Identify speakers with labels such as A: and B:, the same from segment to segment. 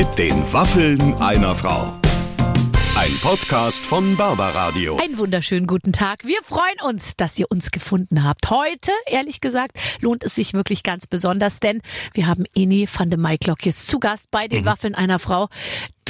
A: Mit den Waffeln einer Frau. Ein Podcast von Barbaradio.
B: Einen wunderschönen guten Tag. Wir freuen uns, dass ihr uns gefunden habt. Heute, ehrlich gesagt, lohnt es sich wirklich ganz besonders, denn wir haben Eni van de Maiklokjes zu Gast bei den Waffeln einer Frau.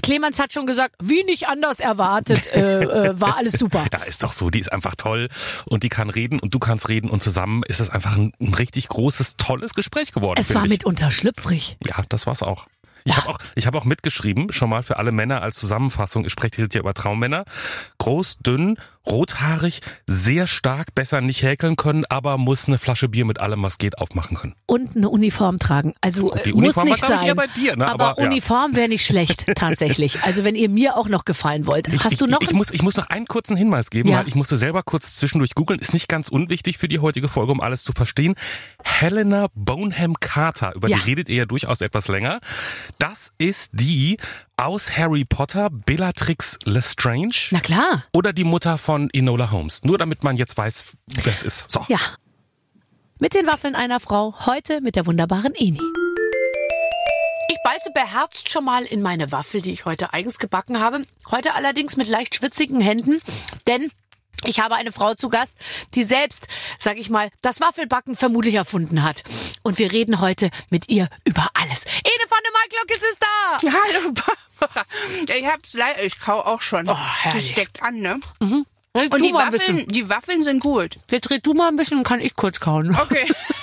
B: Clemens hat schon gesagt, wie nicht anders erwartet, äh, äh, war alles super.
C: Ja, ist doch so. Die ist einfach toll und die kann reden und du kannst reden und zusammen ist es einfach ein, ein richtig großes, tolles Gespräch geworden.
B: Es war
C: ich.
B: mitunter schlüpfrig.
C: Ja, das war's auch. Ich habe auch, ich habe auch mitgeschrieben, schon mal für alle Männer als Zusammenfassung. Ich spreche hier über Traummänner. Groß, dünn, rothaarig, sehr stark, besser nicht häkeln können, aber muss eine Flasche Bier mit allem, was geht, aufmachen können.
B: Und eine Uniform tragen. Also
C: Die
B: äh,
C: Uniform
B: muss nicht sein.
C: eher bei dir, ne?
B: Aber,
C: Aber, ja.
B: Uniform wäre nicht schlecht, tatsächlich. Also wenn ihr mir auch noch gefallen wollt. Hast
C: ich,
B: du noch?
C: Ich, ich, muss, ich muss noch einen kurzen Hinweis geben,
B: Ja.
C: weil ich musste selber kurz zwischendurch googeln. Ist nicht ganz unwichtig für die heutige Folge, um alles zu verstehen. Helena Bonham Carter, über
B: Ja.
C: die redet ihr ja durchaus etwas länger. Das ist die aus Harry Potter, Bellatrix Lestrange.
B: Na klar.
C: Oder die Mutter von Enola Holmes. Nur damit man jetzt weiß, wer es ist. So.
B: Ja. Mit den Waffeln einer Frau, heute mit der wunderbaren Eni. Ich beiße beherzt schon mal in meine Waffel, die ich heute eigens gebacken habe. Heute allerdings mit leicht schwitzigen Händen, denn ich habe eine Frau zu Gast, die selbst, sag ich mal, das Waffelbacken vermutlich erfunden hat. Und wir reden heute mit ihr über alles. Ene van der Marklock ist es da!
D: Hallo ich hab's leider, ich kau auch schon.
B: Oh, herrlich.
D: das steckt an, ne?
B: Red
D: Und die Waffeln, die Waffeln sind gut.
B: Jetzt red du mal ein bisschen, dann kann ich kurz kauen.
D: Okay.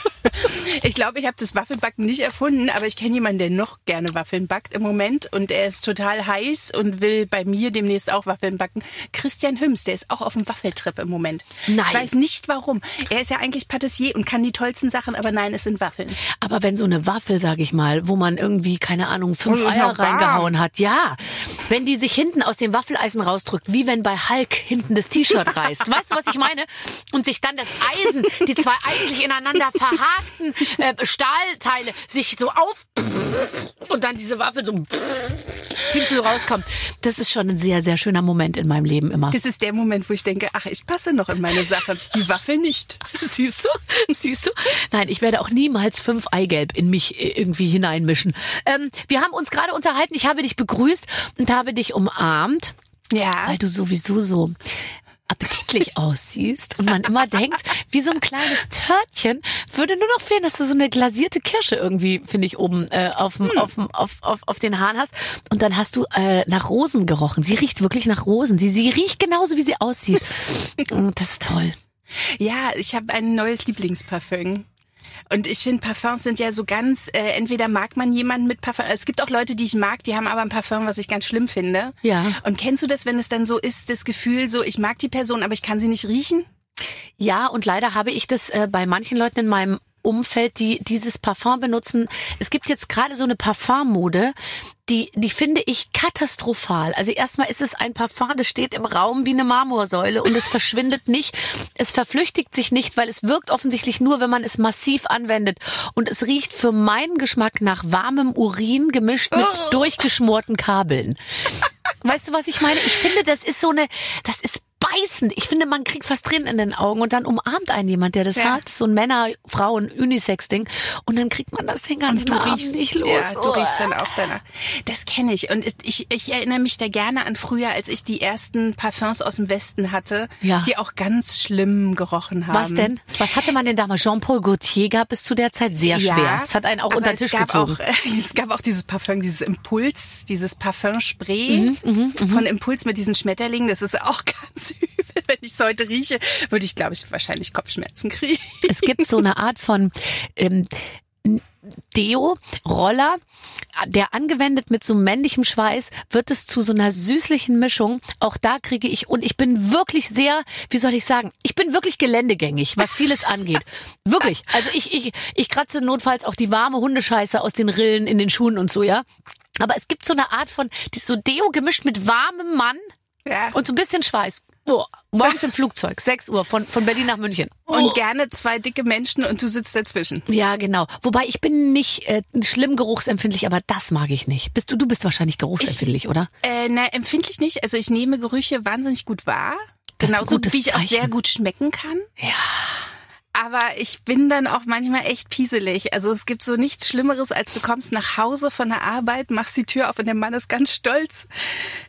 D: Ich glaube, ich habe das Waffelbacken nicht erfunden, aber ich kenne jemanden, der noch gerne Waffeln backt im Moment und er ist total heiß und will bei mir demnächst auch Waffeln backen. Christian Hüms, der ist auch auf dem Waffeltrip im Moment.
B: Nein.
D: Ich weiß nicht warum. Er ist ja eigentlich Patissier und kann die tollsten Sachen, aber nein, es sind Waffeln.
B: Aber wenn so eine Waffel, sag ich mal, wo man irgendwie, keine Ahnung, fünf Eier reingehauen hat, ja. Wenn die sich hinten aus dem Waffeleisen rausdrückt, wie wenn bei Hulk hinten das T-Shirt reißt. Weißt du, was ich meine? Und sich dann das Eisen, die zwei eigentlich ineinander verhakten äh, Stahlteile, sich so auf und dann diese Waffel so hinten so rauskommt. Das ist schon ein sehr, sehr schöner Moment in meinem Leben immer.
D: Das ist der Moment, wo ich denke, ach, ich passe noch in meine Sache. Die Waffel nicht.
B: Siehst du? Siehst du? Nein, ich werde auch niemals fünf Eigelb in mich äh, irgendwie hineinmischen. Ähm, wir haben uns gerade unterhalten. Ich habe dich begrüßt und habe dich umarmt,
D: Ja.
B: weil du sowieso so appetitlich aussiehst und man immer denkt, wie so ein kleines Törtchen würde nur noch fehlen, dass du so eine glasierte Kirsche irgendwie, finde ich, oben äh, auf, dem- auf, dem- auf, auf, auf den Haaren hast. Und dann hast du äh, nach Rosen gerochen. Sie riecht wirklich nach Rosen. Sie, sie riecht genauso, wie sie aussieht. Und das ist toll.
D: Ja, ich habe ein neues Lieblingsparfüm. Und ich finde, Parfums sind ja so ganz, äh, entweder mag man jemanden mit Parfum, es gibt auch Leute, die ich mag, die haben aber ein Parfum, was ich ganz schlimm finde.
B: Ja.
D: Und kennst du das, wenn es dann so ist, das Gefühl, so ich mag die Person, aber ich kann sie nicht riechen?
B: Ja, und leider habe ich das äh, bei manchen Leuten in meinem Umfeld, die dieses Parfum benutzen. Es gibt jetzt gerade so eine Parfummode, die, die finde ich katastrophal. Also erstmal ist es ein Parfum, das steht im Raum wie eine Marmorsäule und es verschwindet nicht. Es verflüchtigt sich nicht, weil es wirkt offensichtlich nur, wenn man es massiv anwendet. Und es riecht für meinen Geschmack nach warmem Urin gemischt mit durchgeschmorten Kabeln. Weißt du, was ich meine? Ich finde, das ist so eine, das ist beißend. Ich finde, man kriegt fast Tränen in den Augen und dann umarmt einen jemand, der das
D: Ja.
B: hat. So ein Männer, Frauen, Unisex-Ding. Und dann kriegt man das den ganzen
D: Und du riechst,
B: nicht los.
D: ja, du
B: Oh.
D: riechst dann auch danach. Das kenne ich. Und ich, ich erinnere mich da gerne an früher, als ich die ersten Parfums aus dem Westen hatte,
B: Ja.
D: die auch ganz schlimm gerochen haben.
B: Was denn? Was hatte man denn damals? Jean-Paul Gaultier gab es zu der Zeit sehr schwer. Es hat einen auch unter den
D: es
B: Tisch
D: gab
B: gezogen.
D: Auch, es gab auch dieses Parfum, dieses Impuls, dieses Parfumspray
B: Mhm,
D: von Impuls mit diesen Schmetterlingen. Das ist auch ganz übel. Wenn ich es heute rieche, würde ich, glaube ich, wahrscheinlich Kopfschmerzen kriegen.
B: Es gibt so eine Art von ähm, Deo, Roller, der angewendet mit so männlichem Schweiß, wird es zu so einer süßlichen Mischung. Auch da kriege ich, und ich bin wirklich sehr, wie soll ich sagen, ich bin wirklich geländegängig, was vieles angeht. Wirklich. Also ich, ich, ich kratze notfalls auch die warme Hundescheiße aus den Rillen in den Schuhen und so, ja. Aber es gibt so eine Art von, die ist so Deo gemischt mit warmem Mann
D: Ja.
B: und so ein bisschen Schweiß. Boah, morgens im Flugzeug, 6 Uhr von, von Berlin nach München.
D: Und gerne zwei dicke Menschen und du sitzt dazwischen.
B: Ja, genau. Wobei ich bin nicht äh, schlimm geruchsempfindlich, aber das mag ich nicht. Bist du, du bist wahrscheinlich geruchsempfindlich, oder?
D: Äh, na, empfindlich nicht. Also ich nehme Gerüche wahnsinnig gut wahr.
B: Das
D: Genauso wie ich auch sehr gut schmecken kann.
B: Ja.
D: Aber ich bin dann auch manchmal echt pieselig. Also es gibt so nichts Schlimmeres, als du kommst nach Hause von der Arbeit, machst die Tür auf und der Mann ist ganz stolz.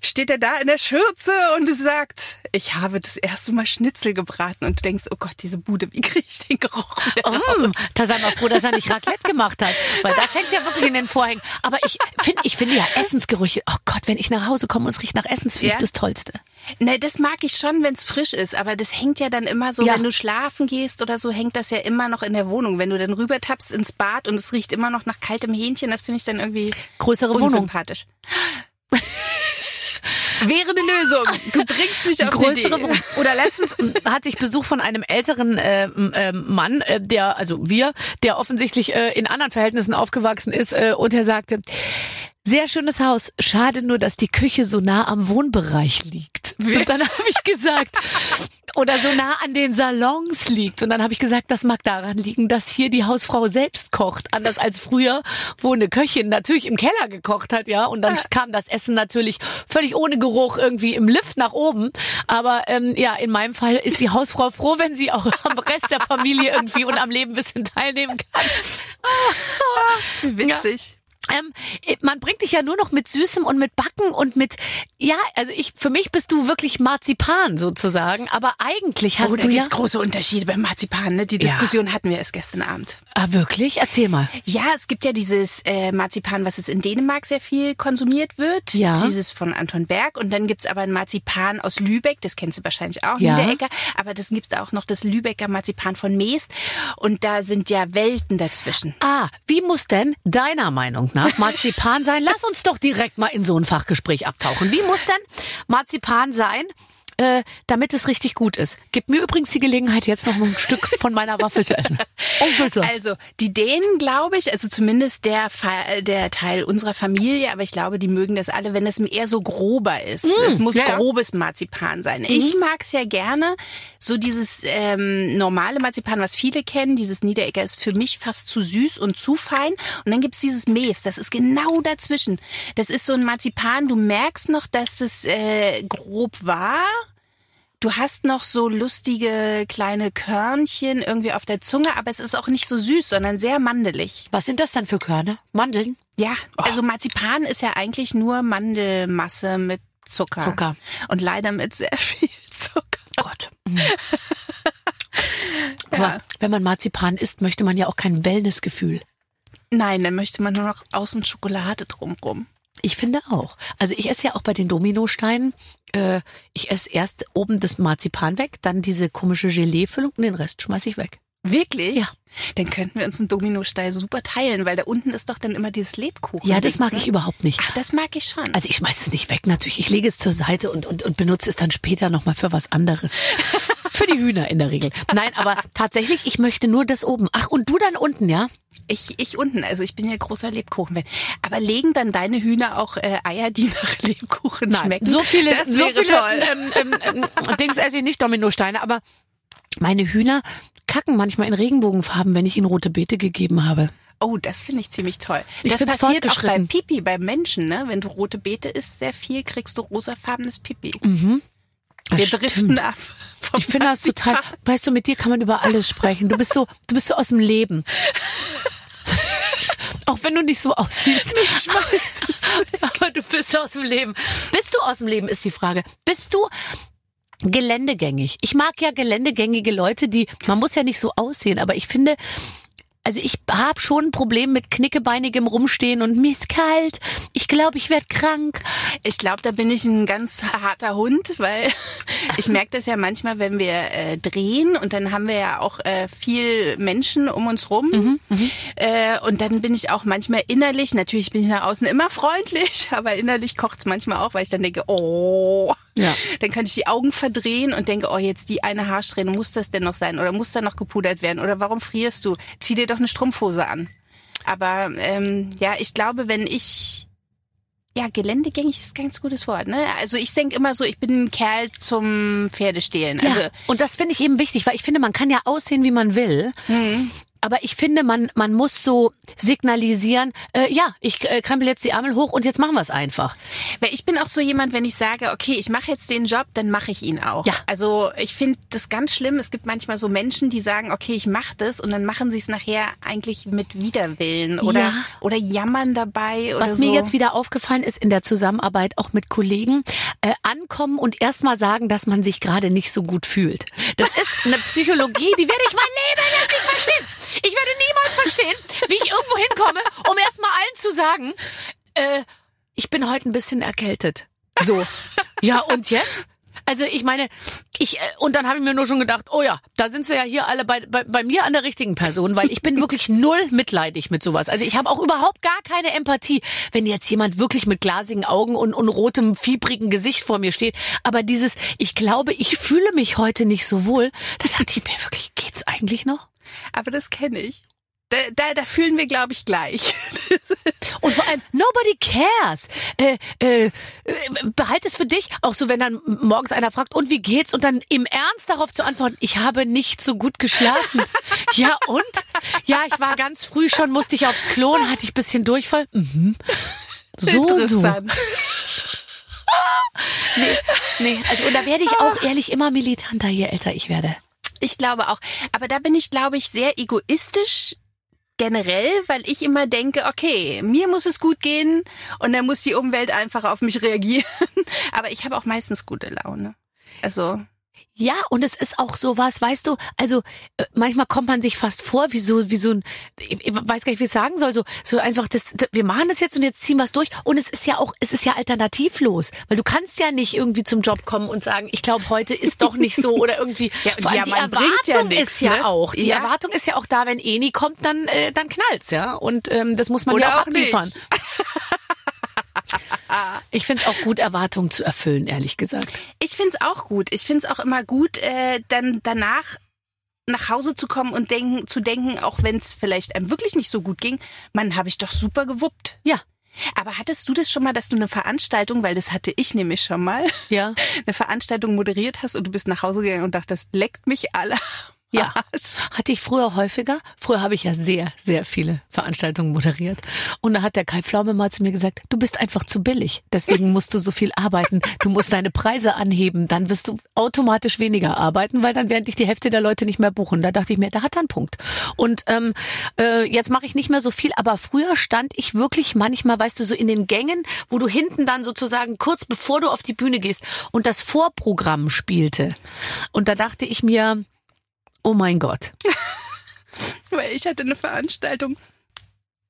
D: Steht er da in der Schürze und sagt, ich habe das erste Mal Schnitzel gebraten. Und du denkst, oh Gott, diese Bude, wie kriege ich den Geruch wieder
B: Mm,
D: raus?
B: da sei mal froh, dass er nicht Raclette gemacht hat. Weil das hängt ja wirklich in den Vorhängen. Aber ich finde, ich finde ja Essensgerüche, oh Gott, wenn ich nach Hause komme und es riecht nach Essen, das finde
D: Ja?
B: ich das Tollste.
D: Ne, das mag ich schon, wenn es frisch ist, aber das hängt ja dann immer so,
B: Ja.
D: wenn du schlafen gehst oder so, hängt das ja immer noch in der Wohnung. Wenn du dann rüber tappst ins Bad und es riecht immer noch nach kaltem Hähnchen, das finde ich dann irgendwie
B: Größere Wohnung.
D: unsympathisch. Wäre eine Lösung. Du bringst mich auf die
B: größere
D: Idee.
B: Wohnung. Oder letztens hatte ich Besuch von einem älteren äh, äh, Mann, äh, der, also wir, der offensichtlich äh, in anderen Verhältnissen aufgewachsen ist äh, und er sagte, sehr schönes Haus, schade nur, dass die Küche so nah am Wohnbereich liegt. Und dann habe ich gesagt, oder so nah an den Salons liegt. Und dann habe ich gesagt, das mag daran liegen, dass hier die Hausfrau selbst kocht. Anders als früher, wo eine Köchin natürlich im Keller gekocht hat, ja. Und dann kam das Essen natürlich völlig ohne Geruch irgendwie im Lift nach oben. Aber ähm, ja, in meinem Fall ist die Hausfrau froh, wenn sie auch am Rest der Familie irgendwie und am Leben ein bisschen teilnehmen kann.
D: Witzig.
B: Ähm, man bringt dich ja nur noch mit Süßem und mit Backen und mit, ja, also ich, für mich bist du wirklich Marzipan sozusagen, aber eigentlich hast
D: Oh, da
B: du ja,
D: gibt's große Unterschiede beim Marzipan. Ne? Die
B: Ja.
D: Diskussion hatten wir erst gestern Abend.
B: ah, wirklich? Erzähl mal.
D: Ja, es gibt ja dieses äh, Marzipan, was es in Dänemark sehr viel konsumiert wird.
B: Ja.
D: Dieses von Anton Berg. Und dann gibt's aber ein Marzipan aus Lübeck, das kennst du wahrscheinlich auch,
B: Ja.
D: Niederegger. Aber das gibt auch noch das Lübecker Marzipan von Meest. Und da sind ja Welten dazwischen.
B: Ah, wie muss denn deiner Meinung nach Marzipan sein? Lass uns doch direkt mal in so ein Fachgespräch abtauchen. Wie muss denn Marzipan sein? Äh, damit es richtig gut ist. Gib mir übrigens die Gelegenheit, jetzt noch ein Stück von meiner Waffel zu essen.
D: Also die Dänen, glaube ich, also zumindest der, der Teil unserer Familie, aber ich glaube, die mögen das alle, wenn es eher so grober ist. es muss
B: ja,
D: grobes Marzipan sein. Ich mag es ja gerne, so dieses ähm, normale Marzipan, was viele kennen, dieses Niederegger ist für mich fast zu süß und zu fein. Und dann gibt's dieses Mees, das ist genau dazwischen. Das ist so ein Marzipan, du merkst noch, dass es äh, grob war. Du hast noch so lustige kleine Körnchen irgendwie auf der Zunge, aber es ist auch nicht so süß, sondern sehr mandelig.
B: Was sind das dann für Körner? Mandeln?
D: Ja, also Marzipan ist ja eigentlich nur Mandelmasse mit Zucker.
B: Zucker.
D: Und leider mit sehr viel Zucker.
B: Gott. Aber wenn man Marzipan isst, möchte man ja auch kein Wellnessgefühl.
D: Nein, dann möchte man nur noch außen Schokolade drumrum.
B: Ich finde auch. Also ich esse ja auch bei den Dominosteinen. Äh, ich esse erst oben das Marzipan weg, dann diese komische Gelee-Füllung und den Rest schmeiß ich weg.
D: Wirklich?
B: Ja.
D: Dann könnten wir uns einen Dominostein super teilen, weil da unten ist doch dann immer dieses Lebkuchen.
B: Ja, das mag
D: ne?
B: ich überhaupt nicht.
D: Ach, das mag ich schon.
B: Also ich schmeiß es nicht weg, natürlich. Ich lege es zur Seite und, und, und benutze es dann später nochmal für was anderes. für die Hühner in der Regel. Nein, aber tatsächlich, ich möchte nur das oben. Ach, und du dann unten, ja?
D: Ich, ich unten, also ich bin ja großer Lebkuchen-Fan. Aber legen dann deine Hühner auch äh, Eier, die nach Lebkuchen schmecken?
B: So viele,
D: das
B: so
D: wäre
B: viele
D: toll.
B: Ähm, ähm, ähm, Dings esse ich nicht Dominosteine, aber meine Hühner kacken manchmal in Regenbogenfarben, wenn ich ihnen rote Beete gegeben habe.
D: Oh, das finde ich ziemlich toll.
B: Ich
D: das passiert auch beim Pipi, beim Menschen, ne? Wenn du rote Beete isst, sehr viel, kriegst du rosafarbenes Pipi.
B: Das
D: Wir
B: stimmt.
D: driften ab.
B: Ich finde das total, weißt du, mit dir kann man über alles sprechen. Du bist so, du bist so aus dem Leben. Wenn du nicht so aussiehst. Aber du bist aus dem Leben. Bist du aus dem Leben, ist die Frage. Bist du geländegängig? Ich mag ja geländegängige Leute, die, man muss ja nicht so aussehen, aber ich finde, also ich habe schon ein Problem mit knickebeinigem Rumstehen und mir ist kalt. Ich glaube, ich werde krank.
D: Ich glaube, da bin ich ein ganz harter Hund, weil ich merke das ja manchmal, wenn wir äh, drehen und dann haben wir ja auch äh, viel Menschen um uns rum. äh, und dann bin ich auch manchmal innerlich, natürlich bin ich nach außen immer freundlich, aber innerlich kocht's manchmal auch, weil ich dann denke, oh,
B: Ja.
D: dann kann ich die Augen verdrehen und denke, oh, jetzt die eine Haarsträhne, muss das denn noch sein? Oder muss da noch gepudert werden? Oder warum frierst du? Zieh dir doch eine Strumpfhose an. Aber ähm, ja, ich glaube, wenn ich ja, geländegängig ist ein ganz gutes Wort, ne? Also ich denke immer so, ich bin ein Kerl zum Pferdestehlen.
B: Ja,
D: Also
B: und das finde ich eben wichtig, weil ich finde, man kann ja aussehen, wie man will. Aber ich finde, man, man muss so signalisieren, äh, ja, ich äh, krempel jetzt die Ärmel hoch und jetzt machen wir es einfach.
D: Weil ich bin auch so jemand, wenn ich sage, okay, ich mache jetzt den Job, dann mache ich ihn auch.
B: Ja.
D: Also ich finde das ganz schlimm. Es gibt manchmal so Menschen, die sagen, okay, ich mache das und dann machen sie es nachher eigentlich mit Widerwillen oder,
B: Ja.
D: oder jammern dabei oder
B: Was
D: so.
B: mir jetzt wieder aufgefallen ist in der Zusammenarbeit auch mit Kollegen, äh, ankommen und erstmal sagen, dass man sich gerade nicht so gut fühlt. Das ist eine Psychologie, die werde ich mein Leben lang verstehen. Ich werde niemals verstehen, wie ich irgendwo hinkomme, um erstmal allen zu sagen, äh, ich bin heute ein bisschen erkältet. So. Ja, und jetzt? Also ich meine, ich äh, und dann habe ich mir nur schon gedacht, oh ja, da sind sie ja hier alle bei, bei, bei mir an der richtigen Person, weil ich bin wirklich null mitleidig mit sowas. Also ich habe auch überhaupt gar keine Empathie, wenn jetzt jemand wirklich mit glasigen Augen und, und rotem, fiebrigen Gesicht vor mir steht. Aber dieses, ich glaube, ich fühle mich heute nicht so wohl, das dachte ich mir wirklich, geht's eigentlich noch?
D: Aber das kenne ich. Da, da, da fühlen wir, glaube ich, gleich.
B: Und vor allem, nobody cares. Äh, äh, behalt es für dich. Auch so, wenn dann morgens einer fragt, und wie geht's? Und dann im Ernst darauf zu antworten, ich habe nicht so gut geschlafen. ja, und? Ja, ich war ganz früh schon, musste ich aufs Klo und hatte ich bisschen Durchfall. Mhm. So, so.
D: Interessant.
B: Nee, also, und da werde ich auch ehrlich immer militanter, je älter ich werde.
D: Ich glaube auch. Aber da bin ich, glaube ich, sehr egoistisch generell, weil ich immer denke, okay, mir muss es gut gehen und dann muss die Umwelt einfach auf mich reagieren. Aber ich habe auch meistens gute Laune. Also,
B: Ja, und es ist auch sowas, weißt du, also äh, manchmal kommt man sich fast vor wie so wie so ein ich ich weiß gar nicht, wie ich es sagen soll, so so einfach das wir machen das jetzt und jetzt ziehen wir es durch und es ist ja auch es ist ja alternativlos, weil du kannst ja nicht irgendwie zum Job kommen und sagen, ich glaube, heute ist doch nicht so oder irgendwie
D: Ja,
B: Vor allem
D: ja,
B: die
D: man bringt ja
B: Erwartung
D: nix,
B: ist ja
D: ne?
B: auch, die
D: Ja.
B: Erwartung ist ja auch da, wenn eh nie kommt, dann äh, dann knallt's, ja? Und ähm, das muss man
D: Oder
B: ja auch
D: auch
B: abliefern. Ich finde es auch gut, Erwartungen zu erfüllen, ehrlich gesagt.
D: ich find's auch gut. Ich find's auch immer gut, äh, dann danach nach Hause zu kommen und denken, zu denken, auch wenn es vielleicht einem wirklich nicht so gut ging, man habe ich doch super gewuppt.
B: Ja,
D: Aber hattest du das schon mal, dass du eine Veranstaltung, weil das hatte ich nämlich schon mal,
B: ja.
D: eine Veranstaltung moderiert hast und du bist nach Hause gegangen und dachtest, leckt mich alle.
B: Ja. Hatte ich früher häufiger. Früher habe ich ja sehr, sehr viele Veranstaltungen moderiert. Und da hat der Kai Pflaume mal zu mir gesagt, du bist einfach zu billig. Deswegen musst du so viel arbeiten. Du musst deine Preise anheben. Dann wirst du automatisch weniger arbeiten, weil dann werden dich die Hälfte der Leute nicht mehr buchen. Da dachte ich mir, da hat er einen Punkt. Und ähm, äh, jetzt mache ich nicht mehr so viel. Aber früher stand ich wirklich manchmal, weißt du, so in den Gängen, wo du hinten dann sozusagen kurz bevor du auf die Bühne gehst und das Vorprogramm spielte. Und da dachte ich mir, oh mein Gott.
D: Weil ich hatte eine Veranstaltung.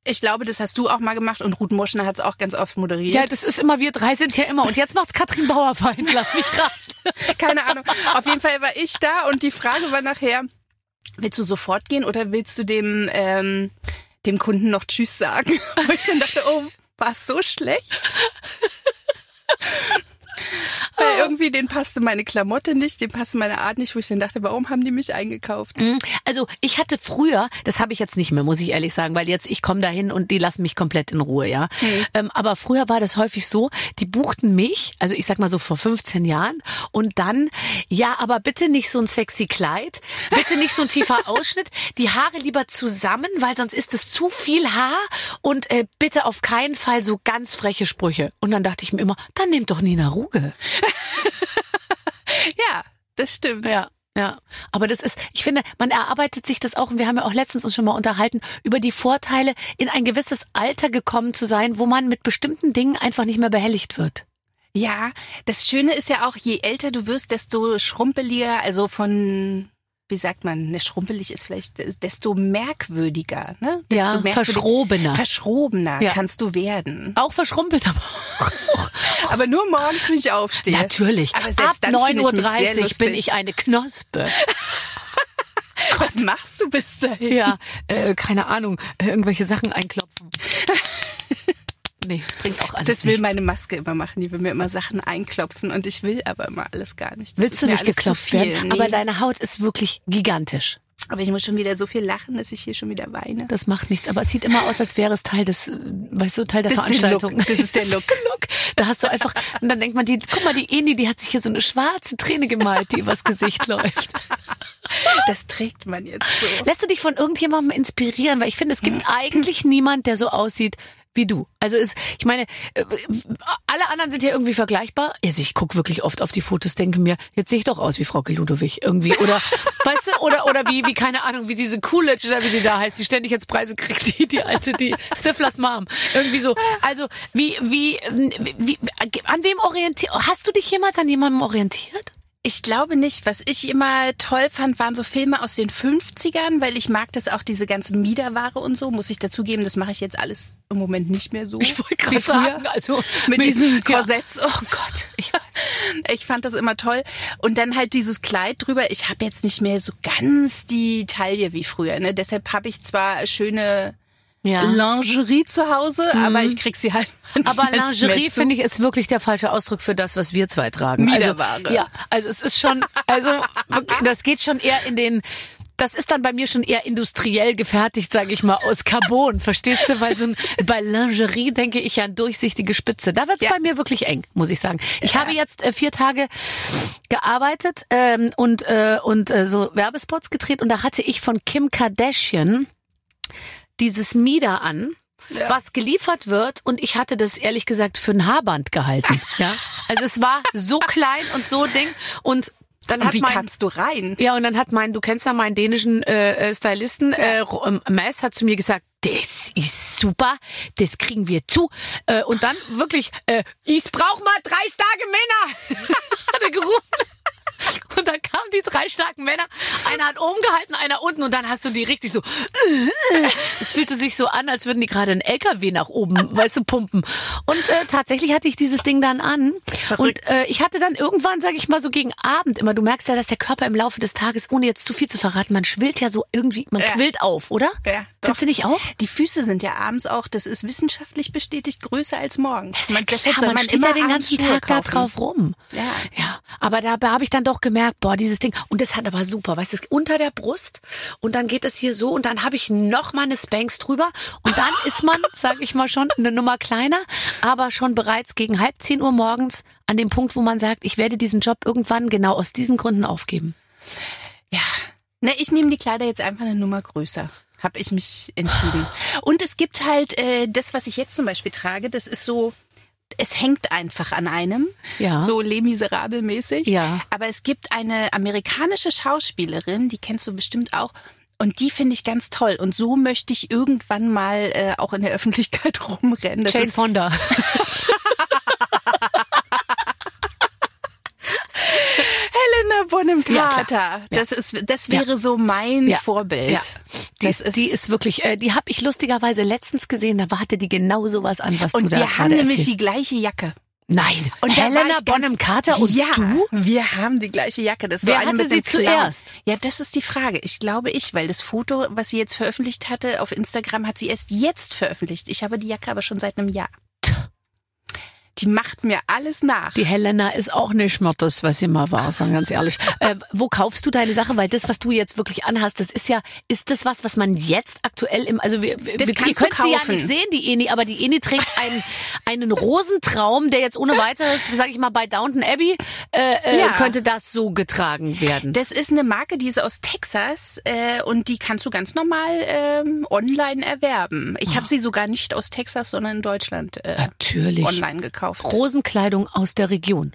D: Ich glaube, das hast du auch mal gemacht und Ruth Moschner hat es auch ganz oft moderiert.
B: Ja, das ist immer, wir drei sind ja immer. Und jetzt macht's Katrin Bauerfeind. Lass mich gerade.
D: Keine Ahnung. Auf jeden Fall war ich da und die Frage war nachher, willst du sofort gehen oder willst du dem, ähm, dem Kunden noch Tschüss sagen? Wo ich dann dachte, oh, war es so schlecht? Weil irgendwie denen passte meine Klamotte nicht, dem passte meine Art nicht, wo ich dann dachte, warum haben die mich eingekauft?
B: Also ich hatte früher, das habe ich jetzt nicht mehr, muss ich ehrlich sagen, weil jetzt ich komme dahin und die lassen mich komplett in Ruhe, ja. Ähm, aber früher war das häufig so, die buchten mich, also ich sag mal so vor 15 Jahren und dann, ja, aber bitte nicht so ein sexy Kleid, bitte nicht so ein tiefer Ausschnitt, die Haare lieber zusammen, weil sonst ist es zu viel Haar und äh, bitte auf keinen Fall so ganz freche Sprüche. Und dann dachte ich mir immer, dann nehmt doch Nina Ruge.
D: Ja, das stimmt.
B: Ja. Ja, aber das ist, ich finde, man erarbeitet sich das auch, und wir haben ja auch letztens uns schon mal unterhalten, über die Vorteile, in ein gewisses Alter gekommen zu sein, wo man mit bestimmten Dingen einfach nicht mehr behelligt wird.
D: Ja, das Schöne ist ja auch, je älter du wirst, desto schrumpeliger, also von, wie sagt man, ne, schrumpelig ist vielleicht, desto merkwürdiger, ne? Desto
B: Ja,
D: merkwürdig-
B: verschrobener.
D: Verschrobener
B: Ja.
D: kannst du werden.
B: Auch verschrumpelt, aber auch.
D: Aber nur morgens, wenn ich aufstehe.
B: Natürlich.
D: Aber
B: Ab
D: selbst sehr
B: 9.30 Uhr bin ich eine Knospe.
D: Was machst du bis dahin?
B: Ja, äh, keine Ahnung, äh, irgendwelche Sachen einklopfen. Nee, das bringt auch alles
D: Das will
B: nichts.
D: meine Maske immer machen. Die will mir immer Sachen einklopfen und ich will aber immer alles gar nicht. Das
B: Willst
D: ist
B: du nicht geklopft werden?
D: Nee.
B: Aber deine Haut ist wirklich gigantisch.
D: aber ich muss schon wieder so viel lachen, dass ich hier schon wieder weine.
B: Das macht nichts, aber es sieht immer aus, als wäre es Teil des, weißt du, Teil der
D: Das ist der
B: Veranstaltung.
D: Look. Das ist der Look.
B: Da hast du einfach, und dann denkt man, die, guck mal, die Eni, die hat sich hier so eine schwarze Träne gemalt, die übers Gesicht läuft.
D: Das trägt man jetzt so.
B: Lässt du dich von irgendjemandem inspirieren? Weil ich finde, es gibt eigentlich niemand, der so aussieht wie du. Also ist, ich meine, äh, alle anderen sind ja irgendwie vergleichbar. Also ich gucke wirklich oft auf die Fotos, denke mir, jetzt sehe ich doch aus wie Frau Ludowig irgendwie. Oder weißt du, oder oder wie, wie, keine Ahnung, wie diese Coolidge oder wie die da heißt, die ständig jetzt Preise kriegt, die, die alte, die Stiflers Mom. Irgendwie so. Also, wie, wie, wie, an wem orientiert, hast du dich jemals an jemandem orientiert?
D: Ich glaube nicht. Was ich immer toll fand, waren so Filme aus den 50ern, weil ich mag das auch, diese ganze Miederware und so, muss ich dazugeben. Das mache ich jetzt alles im Moment nicht mehr so.
B: Ich wollte gerade sagen, also
D: mit diesen Korsetts. Oh Gott, ich. Ich fand das immer toll. Und dann halt dieses Kleid drüber. Ich habe jetzt nicht mehr so ganz die Taille wie früher. Ne? Deshalb habe ich zwar schöne
B: ja.
D: Lingerie zu Hause,
B: Mhm.
D: aber ich krieg sie halt.
B: Aber Lingerie finde ich ist wirklich der falsche Ausdruck für das, was wir zwei tragen. Also,
D: Miederware.
B: ja, also es ist schon, also wirklich, das geht schon eher in den das ist dann bei mir schon eher industriell gefertigt, sage ich mal, aus Carbon, verstehst du? Weil so ein, bei Lingerie denke ich ja an durchsichtige Spitze. Da wird's
D: Ja.
B: bei mir wirklich eng, muss ich sagen. Ich habe jetzt äh, vier Tage gearbeitet ähm, und äh, und äh, so Werbespots gedreht und da hatte ich von Kim Kardashian dieses Mieder an. Was geliefert wird und ich hatte das ehrlich gesagt für ein Haarband gehalten. Ja, also es war so klein und so Ding und dann
D: Und
B: hat
D: wie
B: mein,
D: kamst du rein?
B: ja, und dann hat mein, du kennst ja meinen dänischen äh, äh, Stylisten, äh, Ro- ähm, Maes hat zu mir gesagt, das ist super, das kriegen wir zu. Äh, und dann wirklich, äh, ich brauch mal drei starke Männer, hat er gerufen. Und dann kamen die drei starken Männer. Einer hat oben gehalten, einer unten. Und dann hast du die richtig so. Es fühlte sich so an, als würden die gerade einen LKW nach oben, weißt du, pumpen. Und äh, tatsächlich hatte ich dieses Ding dann an. Und äh, ich hatte dann irgendwann, sage ich mal, so gegen Abend immer, du merkst ja, dass der Körper im Laufe des Tages, ohne jetzt zu viel zu verraten, man schwillt ja so irgendwie, man
D: Ja.
B: quillt auf, oder?
D: Ja,
B: Findest du nicht auch?
D: Die Füße sind ja abends auch, das ist wissenschaftlich bestätigt, größer als morgens.
B: Man,
D: deshalb
B: klar,
D: soll
B: man steht ja den ganzen
D: Schuhe
B: Tag da
D: kaufen.
B: drauf rum.
D: Ja.
B: Ja, aber da habe ich dann doch gemerkt, boah, dieses Ding. Und das hat aber super, weißt du, unter der Brust und dann geht es hier so und dann habe ich noch mal eine Spanx drüber und dann ist man, sage ich mal schon, eine Nummer kleiner, aber schon bereits gegen halb zehn Uhr morgens an dem Punkt, wo man sagt, ich werde diesen Job irgendwann genau aus diesen Gründen aufgeben.
D: Ja. Ne, ich nehme die Kleider jetzt einfach eine Nummer größer. Hab ich mich entschieden. Und es gibt halt äh, das, was ich jetzt zum Beispiel trage, das ist so, es hängt einfach an einem.
B: Ja.
D: So Les Miserables mäßig.
B: Ja.
D: Aber es gibt eine amerikanische Schauspielerin, die kennst du bestimmt auch. Und die finde ich ganz toll. Und so möchte ich irgendwann mal äh, auch in der Öffentlichkeit rumrennen. Das
B: Jane
D: ist
B: Fonda.
D: Helena Bonham
B: Ja,
D: das ist, das wäre so mein. Vorbild.
B: Ja. Die,
D: Das
B: ist, die ist wirklich, äh, die habe ich lustigerweise letztens gesehen, da hatte die genau sowas an, was du
D: und
B: da
D: wir haben
B: gerade
D: nämlich
B: erzählst.
D: die gleiche Jacke.
B: Nein.
D: Und
B: Helena Bonham Carter und
D: ja,
B: du?
D: wir haben die gleiche Jacke. Das
B: Wer hatte sie zuerst?
D: Ja, das ist die Frage. Ich glaube ich, weil das Foto, was sie jetzt veröffentlicht hatte auf Instagram, hat sie erst jetzt veröffentlicht. Ich habe die Jacke aber schon seit einem Jahr. Die macht mir alles nach.
B: Die Helena ist auch nicht mehr das, was sie mal war, sagen ganz ehrlich. äh, wo kaufst du deine Sache? Weil das, was du jetzt wirklich anhast, das ist ja, ist das was, was man jetzt aktuell im, also wir, wir,
D: Das
B: ihr
D: kannst du
B: könnt sie ja nicht sehen, die Eni, aber die Eni trägt einen, einen Rosentraum, der jetzt ohne weiteres, sag ich mal, bei Downton Abbey, äh, äh,
D: Ja.
B: könnte das so getragen werden.
D: Das ist eine Marke, die ist aus Texas äh, und die kannst du ganz normal ähm, online erwerben. Ich habe sie sogar nicht aus Texas, sondern in Deutschland äh,
B: Natürlich.
D: online gekauft.
B: Rosenkleidung aus der Region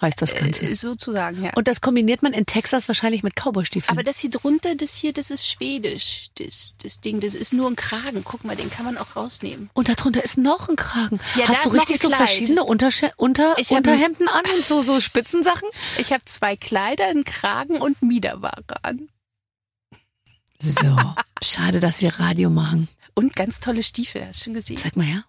B: heißt das Ganze.
D: Äh, sozusagen, ja.
B: Und das kombiniert man in Texas wahrscheinlich mit Cowboystiefeln.
D: Aber das hier drunter, das hier, das ist schwedisch. Das, das Ding, das ist nur ein Kragen. Guck mal, den kann man auch rausnehmen.
B: Und darunter ist noch ein Kragen.
D: Ja,
B: Hast du
D: ist noch
B: richtig so
D: Kleid.
B: verschiedene Untersche unter
D: Ich
B: Unterhemden an und so, so Spitzensachen?
D: Ich habe zwei Kleider, einen Kragen und Miederware an.
B: So. Schade, dass wir Radio machen.
D: Und ganz tolle Stiefel, hast du schon gesehen?
B: Zeig mal her.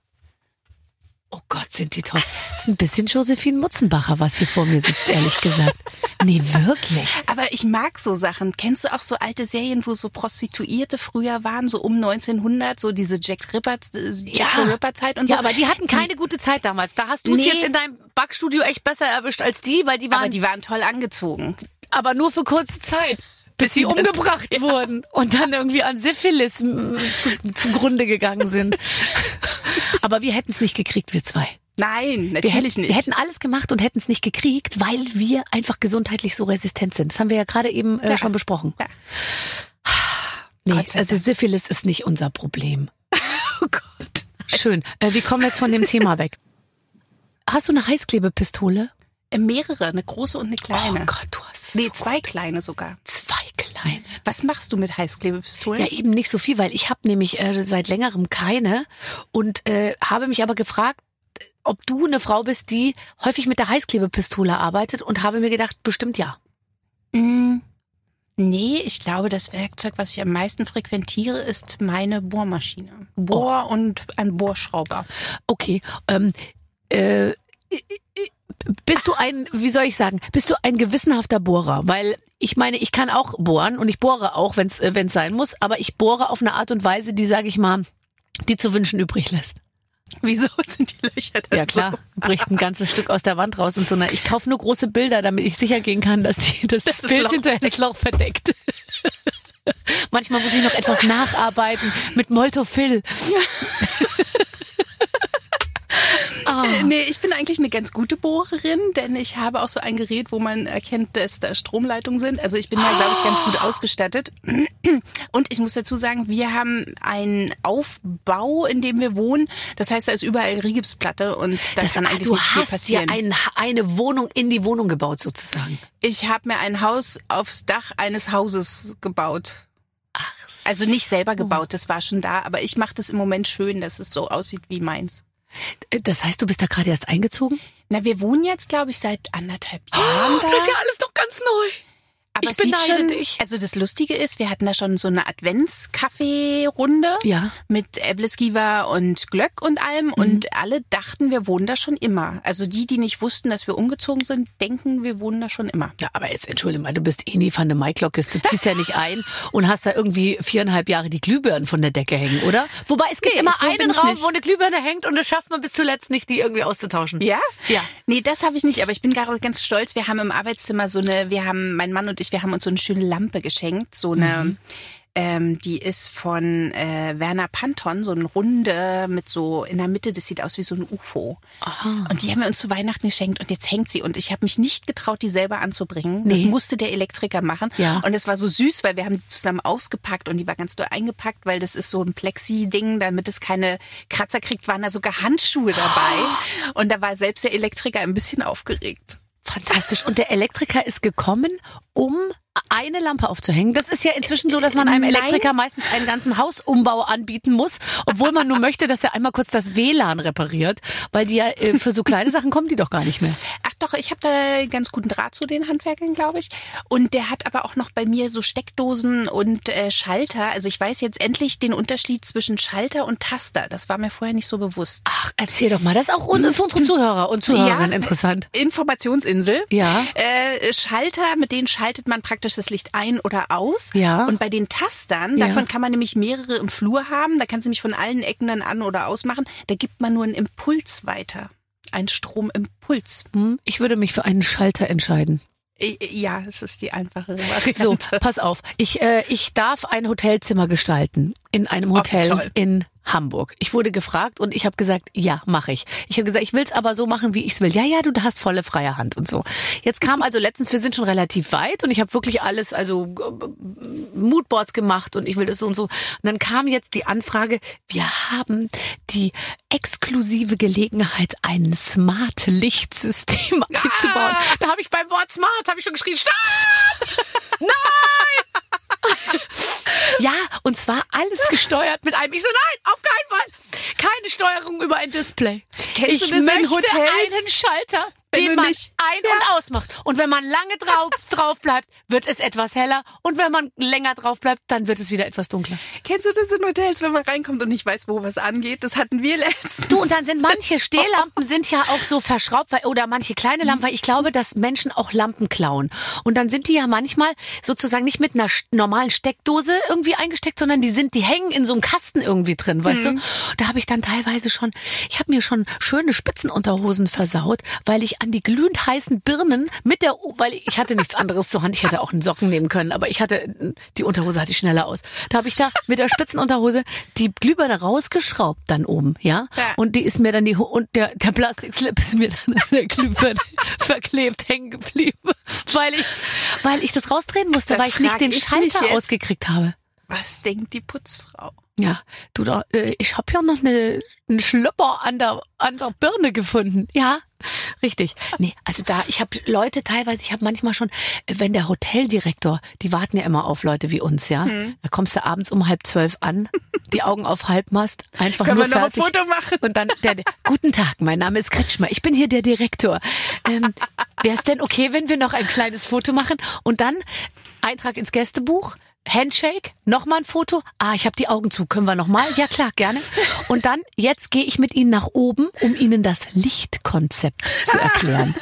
B: Oh Gott, sind die toll. Das ist ein bisschen Josephine Mutzenbacher, was hier vor mir sitzt, ehrlich gesagt. Nee, wirklich.
D: Aber ich mag so Sachen. Kennst du auch so alte Serien, wo so Prostituierte früher waren, so um 1900, so diese Jack Ripper, äh, Jack the Ripper Zeit und so?
B: Ja, aber die hatten keine gute Zeit damals. Da hast du es
D: Nee.
B: jetzt in deinem Backstudio echt besser erwischt als die, weil die waren
D: aber die waren toll angezogen.
B: aber nur für kurze Zeit. Bis sie umgebracht wurden und dann irgendwie an Syphilis zu, zugrunde gegangen sind. Aber wir hätten es nicht gekriegt, wir zwei.
D: Nein,
B: Wir
D: natürlich
B: hätten,
D: nicht.
B: wir hätten alles gemacht und hätten es nicht gekriegt, weil wir einfach gesundheitlich so resistent sind. Das haben wir ja gerade eben äh,
D: Ja.
B: schon besprochen.
D: Ja.
B: Nee, also. Syphilis ist nicht unser Problem.
D: oh Gott.
B: Schön. Äh, wir kommen jetzt von dem Thema weg. Hast du eine Heißklebepistole?
D: Äh, Mehrere, eine große und eine kleine.
B: Oh Gott, du hast es
D: nee,
B: so
D: zwei kleine sogar.
B: Kleine.
D: Was machst du mit Heißklebepistolen?
B: Ja, eben nicht so viel, weil ich habe nämlich äh, seit längerem keine und äh, habe mich aber gefragt, ob du eine Frau bist, die häufig mit der Heißklebepistole arbeitet und habe mir gedacht, bestimmt ja.
D: Mm, Nee, ich glaube, das Werkzeug, was ich am meisten frequentiere, ist meine Bohrmaschine. Bohr und ein Bohrschrauber.
B: Okay. Ähm, äh, bist du ein, wie soll ich sagen, bist du ein gewissenhafter Bohrer? Weil ich meine, ich kann auch bohren und ich bohre auch, wenn es äh, wenn's sein muss, aber ich bohre auf eine Art und Weise, die, sage ich mal, die zu wünschen übrig lässt.
D: Wieso sind die Löcher denn
B: Ja klar, bricht ein ganzes Stück aus der Wand raus und so. Na, ich kaufe nur große Bilder, damit ich sicher gehen kann, dass die, das,
D: Das
B: Bild
D: Loch.
B: hinterher das Loch verdeckt. Manchmal muss ich noch etwas nacharbeiten mit Moltofil. Ah.
D: so? Nee, ich bin eigentlich eine ganz gute Bohrerin, denn ich habe auch so ein Gerät, wo man erkennt, dass da Stromleitungen sind. Also ich bin da, glaube ich, ganz gut ausgestattet. Und ich muss dazu sagen, wir haben einen Aufbau, in dem wir wohnen. Das heißt, da ist überall Rigipsplatte und da
B: Das,
D: kann
B: ah,
D: eigentlich
B: du
D: nicht viel
B: hast ja
D: passieren.
B: ein, eine Wohnung in die Wohnung gebaut sozusagen.
D: Ich habe mir ein Haus aufs Dach eines Hauses gebaut.
B: Ach
D: Also nicht selber gebaut, das war schon da, aber ich mache das im Moment schön, dass es so aussieht wie meins.
B: Das heißt, du bist da gerade erst eingezogen?
D: Na, wir wohnen jetzt, glaube ich, seit anderthalb Jahren da.
B: Das ist ja alles doch ganz neu.
D: Aber
B: ich
D: es sieht schon,
B: dich.
D: Also das Lustige ist, wir hatten da schon so eine Adventskaffee-Runde
B: Ja.
D: mit Äbleskiver und Glöck und allem
B: Mhm.
D: und alle dachten, wir wohnen da schon immer. Also die, die nicht wussten, dass wir umgezogen sind, denken, wir wohnen da schon immer.
B: Ja, aber jetzt entschuldige mal, du bist eh nie van de Maiklockes. Du ziehst ja nicht ein und hast da irgendwie viereinhalb Jahre die Glühbirnen von der Decke hängen, oder? Wobei es gibt
D: Nee,
B: immer
D: so
B: einen Raum,
D: nicht.
B: wo eine Glühbirne hängt und es schafft man bis zuletzt nicht, die irgendwie auszutauschen.
D: Ja?
B: Ja.
D: Nee, das habe ich nicht, aber ich bin gerade ganz stolz. Wir haben im Arbeitszimmer so eine, wir haben, mein Mann und ich, wir haben uns so eine schöne Lampe geschenkt. So eine,
B: Mhm.
D: ähm, die ist von äh, Werner Panton, so eine runde mit so in der Mitte, das sieht aus wie so ein UFO.
B: Aha.
D: Und die haben wir uns zu Weihnachten geschenkt und jetzt hängt sie. Und ich habe mich nicht getraut, die selber anzubringen. Das
B: Nee.
D: musste der Elektriker machen.
B: Ja.
D: Und es war so süß, weil wir haben sie zusammen ausgepackt und die war ganz doll eingepackt, weil das ist so ein Plexi-Ding, damit es keine Kratzer kriegt, waren da sogar Handschuhe dabei. Und da war selbst der Elektriker ein bisschen aufgeregt.
B: Fantastisch. Und der Elektriker ist gekommen, um eine Lampe aufzuhängen. Das ist ja inzwischen so, dass man einem
D: Nein.
B: Elektriker meistens einen ganzen Hausumbau anbieten muss, obwohl man nur möchte, dass er einmal kurz das WLAN repariert, weil die ja äh, für so kleine Sachen kommen die doch gar nicht mehr.
D: Ach doch, ich habe da ganz guten Draht zu den Handwerkern, glaube ich. Und der hat aber auch noch bei mir so Steckdosen und äh, Schalter. Also ich weiß jetzt endlich den Unterschied zwischen Schalter und Taster. Das war mir vorher nicht so bewusst.
B: Ach, erzähl doch mal. Das ist auch un- für unsere Zuhörer und Zuhörerinnen interessant.
D: Informationsinsel.
B: Ja.
D: Äh, Schalter, mit denen schaltet man praktisch das Licht ein oder aus.
B: Ja.
D: Und bei den Tastern,
B: Ja.
D: davon kann man nämlich mehrere im Flur haben. Da kannst du nämlich von allen Ecken dann an oder ausmachen. Da gibt man nur einen Impuls weiter. Ein Stromimpuls.
B: Hm, Ich würde mich für einen Schalter entscheiden.
D: Ja, das ist die einfachere Variante.
B: So, pass auf. Ich, äh, ich darf ein Hotelzimmer gestalten in einem Hotel
D: toll.
B: in Hamburg. Ich wurde gefragt und ich habe gesagt, ja, mache ich. Ich habe gesagt, ich will es aber so machen, wie ich es will. Ja, ja, du hast volle freie Hand und so. Jetzt kam also letztens, wir sind schon relativ weit und ich habe wirklich alles, also äh, Moodboards gemacht und ich will das so und so. Und dann kam jetzt die Anfrage, wir haben die exklusive Gelegenheit, ein Smart-Lichtsystem einzubauen. Da habe ich beim Wort Smart, habe ich schon geschrien, stopp! Ja, und zwar alles gesteuert mit einem. Ich so, nein, auf keinen Fall. Keine Steuerung über ein Display.
D: Kennst
B: ich
D: du das in
B: möchte
D: Hotels?
B: einen Schalter,
D: Wenn
B: den man
D: nicht-
B: ein- und ausmacht. Und wenn man lange drauf, drauf bleibt, wird es etwas heller. Und wenn man länger drauf bleibt, dann wird es wieder etwas dunkler.
D: Kennst du das in Hotels, wenn man reinkommt und nicht weiß, wo was angeht? Das hatten wir letztens.
B: Du, und dann sind manche Stehlampen sind ja auch so verschraubt, weil, oder manche kleine Lampen, weil ich glaube, dass Menschen auch Lampen klauen. Und dann sind die ja manchmal sozusagen nicht mit einer normalen Steckdose irgendwie eingesteckt, sondern die sind, die hängen in so einem Kasten irgendwie drin, weißt du? Da habe ich dann teilweise schon, ich habe mir schon schöne Spitzenunterhosen versaut, weil ich an die glühend heißen Birnen mit der, weil ich hatte nichts anderes zur Hand. Ich hätte auch einen Socken nehmen können, aber ich hatte, die Unterhose hatte ich schneller aus. Da habe ich da mit der Spitzenunterhose die Glühbirne rausgeschraubt dann oben, ja.
D: Ja.
B: Und die ist mir dann die, und der, der Plastikslip ist mir dann an der Glühbirne verklebt hängen geblieben, weil ich, weil ich das rausdrehen musste,
D: Da
B: weil ich nicht den Schalter ausgekriegt habe.
D: Was denkt die Putzfrau?
B: Ja, du da, äh, ich habe ja noch eine, einen Schlüpper an der an der Birne gefunden. Ja, richtig. Nee, also da, ich habe Leute teilweise, ich habe manchmal schon, wenn der Hoteldirektor, die warten ja immer auf Leute wie uns, ja.
D: Hm.
B: Da kommst du abends um halb zwölf an, die Augen auf Halbmast, einfach
D: Können
B: nur
D: wir noch ein. Foto machen?
B: Und dann der, der Guten Tag, mein Name ist Kretschmer, ich bin hier der Direktor. Ähm, Wäre es denn okay, wenn wir noch ein kleines Foto machen und dann Eintrag ins Gästebuch? Handshake, nochmal ein Foto. Ah, ich habe die Augen zu. Können wir nochmal? Ja klar, gerne. Und dann, jetzt gehe ich mit Ihnen nach oben, um Ihnen das Lichtkonzept zu erklären.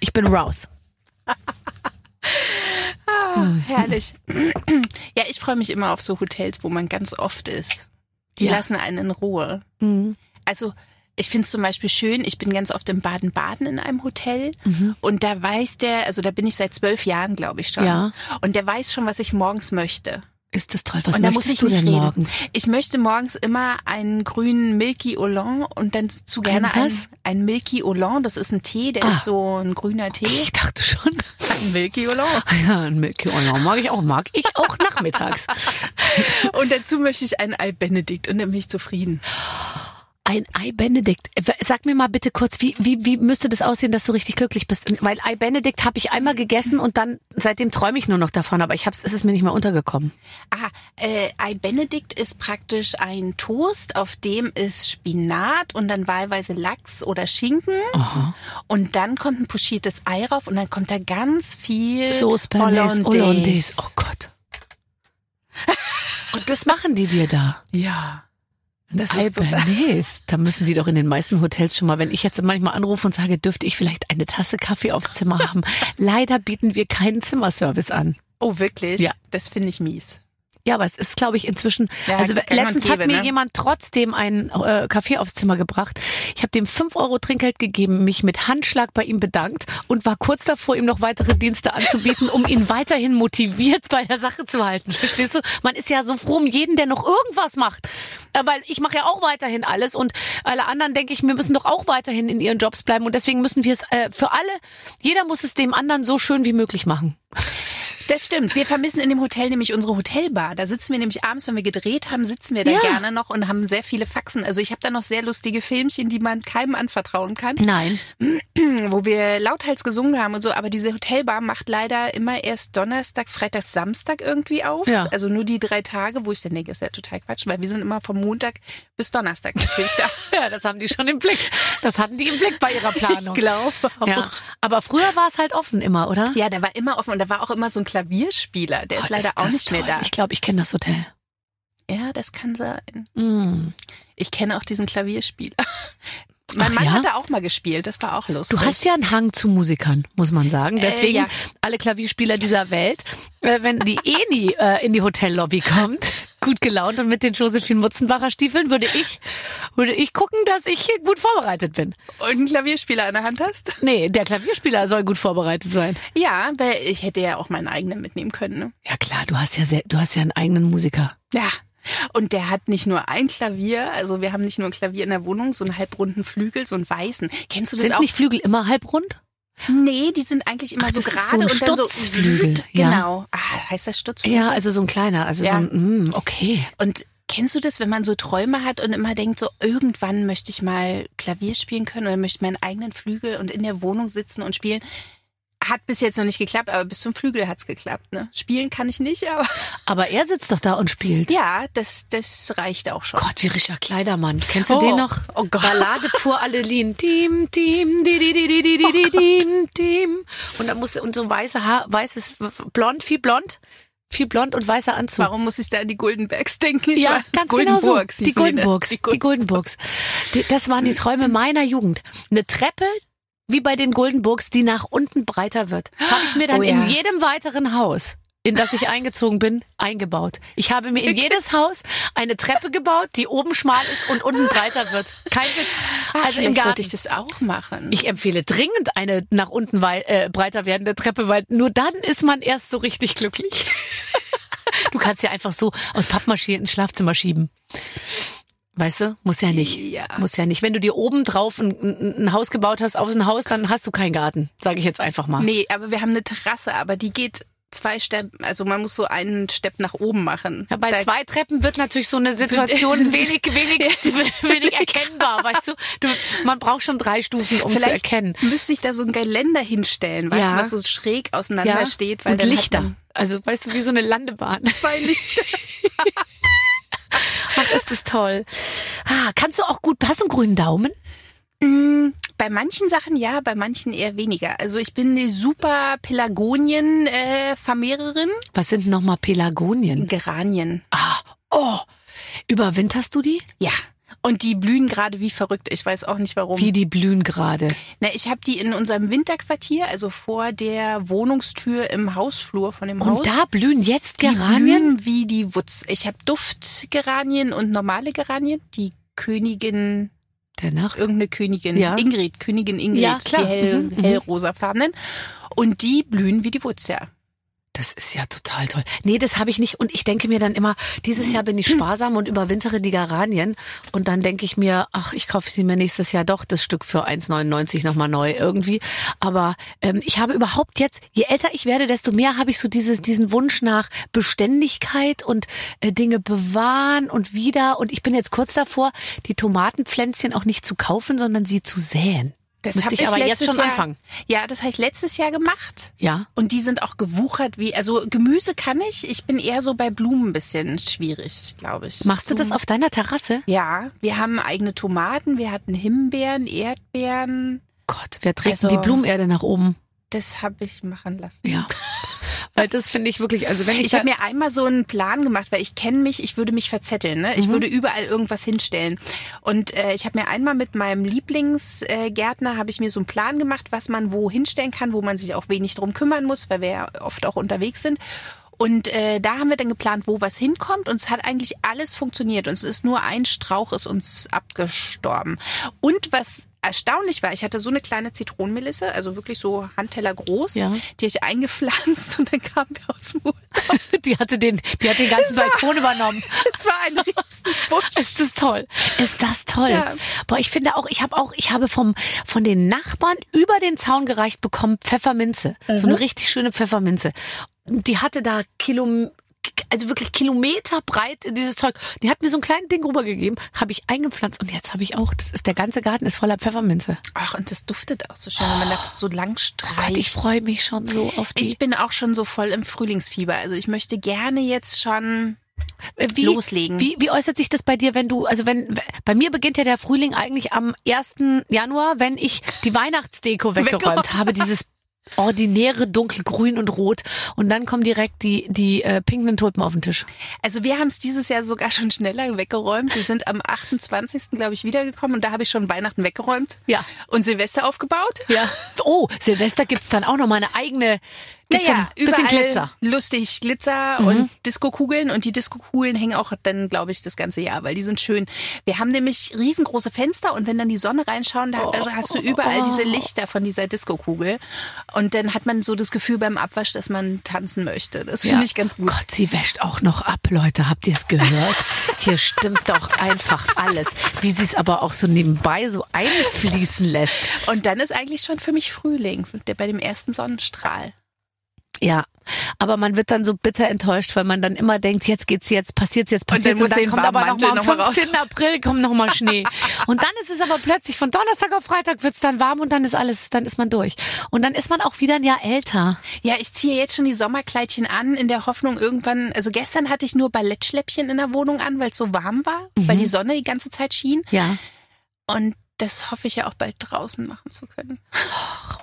B: Ich bin raus.
D: Herrlich. Ja, ich freue mich immer auf so Hotels, wo man ganz oft ist. Die
B: Ja.
D: lassen einen in Ruhe.
B: Mhm.
D: Also ich finde es zum Beispiel schön, ich bin ganz oft in Baden-Baden in einem Hotel und da weiß der, also da bin ich seit zwölf Jahren, glaube ich schon.
B: Ja.
D: Und der weiß schon, was ich morgens möchte.
B: Ist das toll. Was
D: und da muss ich
B: du
D: nicht
B: denn
D: reden.
B: morgens?
D: Ich möchte morgens immer einen grünen Milky Oolong und dann zu gerne
B: Ein
D: ein,
B: was?
D: ein Milky Oolong. Das ist ein Tee, der
B: Ah.
D: ist so ein grüner Tee.
B: Ich dachte schon.
D: Ein Milky Oolong.
B: Ja, ein Milky Oolong mag ich auch. Mag ich auch nachmittags.
D: Und dazu möchte ich einen Ei Benedikt und dann bin ich zufrieden.
B: Ein Ei Benedikt. Sag mir mal bitte kurz, wie, wie, wie müsste das aussehen, dass du richtig glücklich bist? Weil Ei Benedikt habe ich einmal gegessen und dann seitdem träume ich nur noch davon, aber ich hab's, es ist mir nicht mehr untergekommen.
D: Ah, äh, Ei Benedikt ist praktisch ein Toast, auf dem ist Spinat und dann wahlweise Lachs oder Schinken. Und dann kommt ein pochiertes Ei rauf und dann kommt da ganz viel
B: Sauce Bernays,
D: Hollandaise.
B: Hollandaise. Oh Gott. Und das machen die dir da.
D: Ja. Das
B: Bernays. Da müssen die doch in den meisten Hotels schon mal, wenn ich jetzt manchmal anrufe und sage, dürfte ich vielleicht eine Tasse Kaffee aufs Zimmer haben. Leider bieten wir keinen Zimmerservice an.
D: Oh, wirklich?
B: Ja.
D: Das finde ich mies.
B: Ja, aber es ist, glaube ich, inzwischen.
D: Ja,
B: also letztens hat
D: gäbe,
B: mir
D: ne?
B: jemand trotzdem einen äh, Kaffee aufs Zimmer gebracht. Ich habe dem 5 Euro Trinkgeld gegeben, mich mit Handschlag bei ihm bedankt und war kurz davor, ihm noch weitere Dienste anzubieten, um ihn weiterhin motiviert bei der Sache zu halten. Verstehst du? Man ist ja so froh um jeden, der noch irgendwas macht. Äh, Weil ich mache ja auch weiterhin alles und alle anderen denke ich, wir müssen doch auch weiterhin in ihren Jobs bleiben und deswegen müssen wir es äh, für alle, jeder muss es dem anderen so schön wie möglich machen.
D: Das stimmt. Wir vermissen in dem Hotel nämlich unsere Hotelbar. Da sitzen wir nämlich abends, wenn wir gedreht haben, sitzen wir da
B: Ja.
D: gerne noch und haben sehr viele Faxen. Also ich habe da noch sehr lustige Filmchen, die man keinem anvertrauen kann,
B: Nein.
D: wo wir lauthals gesungen haben und so. Aber diese Hotelbar macht leider immer erst Donnerstag, Freitag, Samstag irgendwie auf.
B: Ja.
D: Also nur die drei Tage, wo ich dann denke, ist ja total Quatsch, weil wir sind immer vom Montag bis Donnerstag natürlich da.
B: Ja, das haben die schon im Blick. Das hatten die im Blick bei ihrer Planung.
D: glaube auch.
B: Ja, aber früher war es halt offen immer, oder?
D: Ja, da war immer offen und da war auch immer so ein Klavierspieler. Der ist
B: Oh,
D: leider auch
B: das
D: nicht mehr
B: toll.
D: da.
B: Ich glaube, ich kenne das Hotel.
D: Ja, das kann sein.
B: Mm.
D: Ich kenne auch diesen Klavierspieler. Mein
B: Ach
D: Mann
B: ja?
D: hat da auch mal gespielt, das war auch lustig.
B: Du hast ja einen Hang zu Musikern, muss man sagen. Deswegen
D: Äh, ja.
B: alle Klavierspieler dieser Welt, äh, wenn die Eni äh, in die Hotellobby kommt, gut gelaunt und mit den Josephine Mutzenbacher Stiefeln, würde ich, würde ich gucken, dass ich gut vorbereitet bin.
D: Und einen Klavierspieler in der Hand hast?
B: Nee, der Klavierspieler soll gut vorbereitet sein.
D: Ja, weil ich hätte ja auch meinen eigenen mitnehmen können. Ne?
B: Ja klar, du hast ja sehr, du hast ja einen eigenen Musiker.
D: Ja. Und der hat nicht nur ein Klavier, also wir haben nicht nur ein Klavier in der Wohnung, so einen halbrunden Flügel, so einen weißen. Kennst du das
B: Sind
D: auch?
B: nicht Flügel immer halbrund?
D: Nee, die sind eigentlich immer
B: Ach,
D: so gerade
B: so
D: und dann so
B: Stutzflügel, ja.
D: Genau. Ah, heißt das Stutzflügel?
B: Ja, also so ein kleiner, also
D: Ja.
B: so ein, mm, okay.
D: Und kennst du das, wenn man so Träume hat und immer denkt, so irgendwann möchte ich mal Klavier spielen können oder möchte meinen eigenen Flügel und in der Wohnung sitzen und spielen? Hat bis jetzt noch nicht geklappt, aber bis zum Flügel hat's geklappt. Ne? Spielen kann ich nicht, aber
B: Aber er sitzt doch da und spielt.
D: ja, das, das reicht auch schon.
B: Gott, wie Richard Kleidermann. Kennst du
D: Oh.
B: den noch?
D: Oh Gott.
B: Ballade pur Adeline. Team, Team, di, di, di, di, di, di, di, Team, Team. Und dann musste, und so weiße Haar, weißes, blond, viel blond. Viel blond und weißer Anzug.
D: Warum muss ich da an die Goldenbergs denken? Ich
B: Ja, ganz genau so.
D: Goldenburgs
B: Die? Goldenburgs.
D: Die
B: Die
D: Golden
B: Goldenburgs. Die, das waren die Träume meiner Jugend. Eine Treppe, wie bei den Goldenburgs, die nach unten breiter wird. Das habe ich mir dann
D: Oh ja.
B: in jedem weiteren Haus, in das ich eingezogen bin, eingebaut. Ich habe mir in jedes Haus eine Treppe gebaut, die oben schmal ist und unten breiter wird. Kein Witz.
D: Ach,
B: Also im
D: vielleicht sollte
B: Garten.
D: ich das auch machen.
B: Ich empfehle dringend eine nach unten äh, breiter werdende Treppe, weil nur dann ist man erst so richtig glücklich. du kannst ja einfach so aus Pappmaschine ins Schlafzimmer schieben. Weißt du? Muss ja nicht.
D: Ja.
B: Muss ja nicht. Wenn du dir oben drauf ein, ein, Haus gebaut hast, auf ein Haus, dann hast du keinen Garten. Sage ich jetzt einfach mal.
D: Nee, aber wir haben eine Terrasse, aber die geht zwei Steppen, also man muss so einen Stepp nach oben machen.
B: Ja, bei
D: Da-
B: zwei Treppen wird natürlich so eine Situation wenig, wenig, wenig erkennbar, weißt du? du? Man braucht schon drei Stufen, um zu
D: Vielleicht
B: erkennen.
D: müsste ich da so ein Geländer hinstellen, weißt
B: Ja.
D: du, was so schräg auseinander steht. Weil
B: und Lichter. Also, weißt du, wie so eine Landebahn.
D: zwei Lichter.
B: Ach, ist das toll. Ah, kannst du auch gut, hast du einen grünen Daumen?
D: Mm, Bei manchen Sachen ja, bei manchen eher weniger. Also ich bin eine super Pelagonien-Vermehrerin.
B: Was sind nochmal Pelagonien?
D: Geranien.
B: Ah, oh. Überwinterst du die?
D: Ja. Und die blühen gerade wie verrückt. Ich weiß auch nicht warum.
B: Wie die blühen gerade.
D: Na, ich habe die in unserem Winterquartier, also vor der Wohnungstür im Hausflur von dem
B: Und
D: Haus.
B: da blühen jetzt
D: die
B: Geranien?
D: blühen wie die Wutz. Ich habe Duftgeranien und normale Geranien. Die Königin,
B: Der Nacht.
D: irgendeine Königin,
B: Ja.
D: Ingrid, Königin Ingrid,
B: Ja, klar.
D: die hell,
B: Mhm, mhm.
D: hellrosafarbenen. Und die blühen wie die Wutz, ja.
B: Das ist ja total toll. Nee, das habe ich nicht. Und ich denke mir dann immer, dieses Jahr bin ich sparsam und überwintere die Geranien. Und dann denke ich mir, ach, ich kaufe sie mir nächstes Jahr doch das Stück für 1,99 nochmal neu irgendwie. Aber ähm, ich habe überhaupt jetzt, je älter ich werde, desto mehr habe ich so dieses, diesen Wunsch nach Beständigkeit und äh, Dinge bewahren und wieder. Und ich bin jetzt kurz davor, die Tomatenpflänzchen auch nicht zu kaufen, sondern sie zu säen.
D: Das
B: Müsste
D: hab
B: ich aber jetzt schon
D: Jahr,
B: anfangen.
D: Ja, das habe ich letztes Jahr gemacht.
B: Ja.
D: Und die sind auch gewuchert wie, also Gemüse kann ich. Ich bin eher so bei Blumen ein bisschen schwierig, glaube ich.
B: Machst du das auf deiner Terrasse?
D: Ja, wir haben eigene Tomaten, wir hatten Himbeeren, Erdbeeren.
B: Gott, wer trägt denn
D: Also-
B: die Blumenerde nach oben?
D: Das habe ich machen lassen.
B: Ja. Weil das finde ich wirklich, also wenn ich,
D: Ich habe mir einmal so einen Plan gemacht, weil ich kenne mich, ich würde mich verzetteln, ne?
B: Mhm.
D: Ich würde überall irgendwas hinstellen. Und äh, ich habe mir einmal mit meinem Lieblingsgärtner äh, habe ich mir so einen Plan gemacht, was man wo hinstellen kann, wo man sich auch wenig drum kümmern muss, weil wir ja oft auch unterwegs sind. Und äh, da haben wir dann geplant, wo was hinkommt. Und es hat eigentlich alles funktioniert. Und es ist nur ein Strauch ist uns abgestorben. Und was erstaunlich war, ich hatte so eine kleine Zitronenmelisse, also wirklich so Handteller groß,
B: Ja.
D: die ich eingepflanzt und dann kamen wir aus dem Urlaub.
B: die hatte den, die hat den ganzen Balkon übernommen.
D: Es war ein Riesenbusch.
B: Ist das toll? Ist das toll?
D: Ja.
B: Boah, ich finde auch, ich habe auch, ich habe vom von den Nachbarn über den Zaun gereicht bekommen Pfefferminze, so eine richtig schöne Pfefferminze. Die hatte da Kilo, also wirklich Kilometer breit dieses Zeug. Die hat mir so ein kleines Ding rübergegeben, habe ich eingepflanzt und jetzt habe ich auch, das ist der ganze Garten ist voller Pfefferminze.
D: Ach, und das duftet auch so schön, wenn man da so lang
B: Oh
D: streicht.
B: Gott, ich freue mich schon so auf die.
D: Ich bin auch schon so voll im Frühlingsfieber. Also ich möchte gerne jetzt schon
B: Äh, wie,
D: loslegen.
B: Wie, wie äußert sich das bei dir, wenn du, also wenn, bei mir beginnt ja der Frühling eigentlich am 1. Januar, wenn ich die Weihnachtsdeko weggeräumt
D: Weggeräumt.
B: habe, dieses ordinäre dunkelgrün und rot und dann kommen direkt die die äh, pinken Tulpen auf den Tisch.
D: Also wir haben es dieses Jahr sogar schon schneller weggeräumt. Wir sind am 28. glaube ich wiedergekommen und da habe ich schon Weihnachten weggeräumt.
B: Ja.
D: Und Silvester aufgebaut.
B: Ja. Oh, Silvester gibt's dann auch noch mal eine eigene gibt's
D: Naja,
B: ein bisschen
D: überall
B: Glitzer. Mhm.
D: lustig Glitzer und Diskokugeln und die Diskokugeln hängen auch dann, glaube ich, das ganze Jahr, weil die sind schön. Wir haben nämlich riesengroße Fenster und wenn dann die Sonne reinschauen, da
B: Oh.
D: hast du überall diese Lichter von dieser Diskokugel und dann hat man so das Gefühl beim Abwasch, dass man tanzen möchte. Das finde ich ganz gut.
B: Gott, sie wäscht auch noch ab, Leute. Habt ihr es gehört? Hier stimmt doch einfach alles. Wie sie es aber auch so nebenbei so einfließen lässt.
D: Und dann ist eigentlich schon für mich Frühling, der bei dem ersten Sonnenstrahl.
B: Ja, aber man wird dann so bitter enttäuscht, weil man dann immer denkt, jetzt geht's jetzt, passiert's jetzt,
D: Und dann
B: passiert's und dann kommt aber noch
D: Warmmantel
B: mal am
D: noch mal raus.
B: 15. April kommt noch mal Schnee. Und dann ist es aber plötzlich von Donnerstag auf Freitag wird's dann warm und dann ist alles, dann ist man durch. Und dann ist man auch wieder ein Jahr älter.
D: Ja, ich ziehe jetzt schon die Sommerkleidchen an, in der Hoffnung irgendwann, also gestern hatte ich nur Ballettschläppchen in der Wohnung an, weil es so warm war, weil die Sonne die ganze Zeit schien.
B: Ja.
D: Und das hoffe ich ja auch bald draußen machen zu können.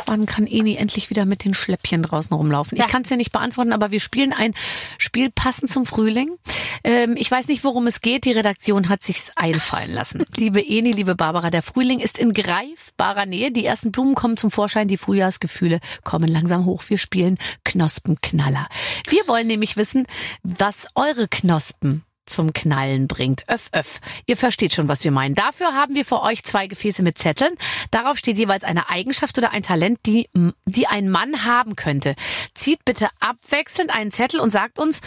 B: Wann kann Eni endlich wieder mit den Schläppchen draußen rumlaufen? Ich
D: Ja.
B: kann es dir nicht beantworten, aber wir spielen ein Spiel passend zum Frühling. Ähm, ich weiß nicht, worum es geht. Die Redaktion hat sich's einfallen lassen. liebe Eni, liebe Barbara, der Frühling ist in greifbarer Nähe. Die ersten Blumen kommen zum Vorschein, die Frühjahrsgefühle kommen langsam hoch. Wir spielen Knospenknaller. Wir wollen nämlich wissen, was eure Knospen zum Knallen bringt. Öff, öff. Ihr versteht schon, was wir meinen. Dafür haben wir für euch zwei Gefäße mit Zetteln. Darauf steht jeweils eine Eigenschaft oder ein Talent, die, die ein Mann haben könnte. Zieht bitte abwechselnd einen Zettel und sagt uns,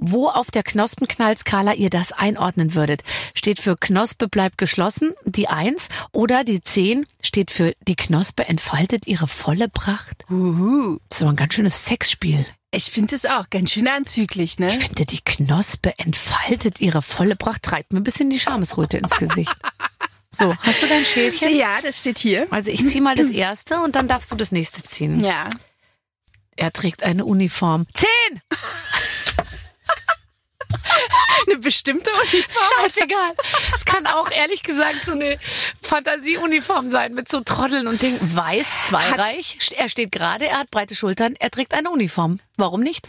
B: wo auf der Knospenknallskala ihr das einordnen würdet. Steht für Knospe bleibt geschlossen, die Eins, oder die Zehn steht für die Knospe entfaltet ihre volle Pracht.
D: Uhu.
B: Das ist aber ein ganz schönes Sexspiel.
D: Ich finde es auch ganz schön anzüglich, ne?
B: Ich finde, die Knospe entfaltet ihre volle Pracht, treibt mir ein bisschen die Schamesröte ins Gesicht. So, hast du dein Schäfchen?
D: Ja, das steht hier.
B: Also ich ziehe mal das erste und dann darfst du das nächste ziehen.
D: Ja.
B: Er trägt eine Uniform. Zehn!
D: Eine bestimmte Uniform.
B: Scheißegal. Es kann auch ehrlich gesagt so eine Fantasieuniform sein mit so Trotteln und Dingen. Weiß, zweireich. Er steht gerade, er hat breite Schultern, er trägt eine Uniform. Warum nicht?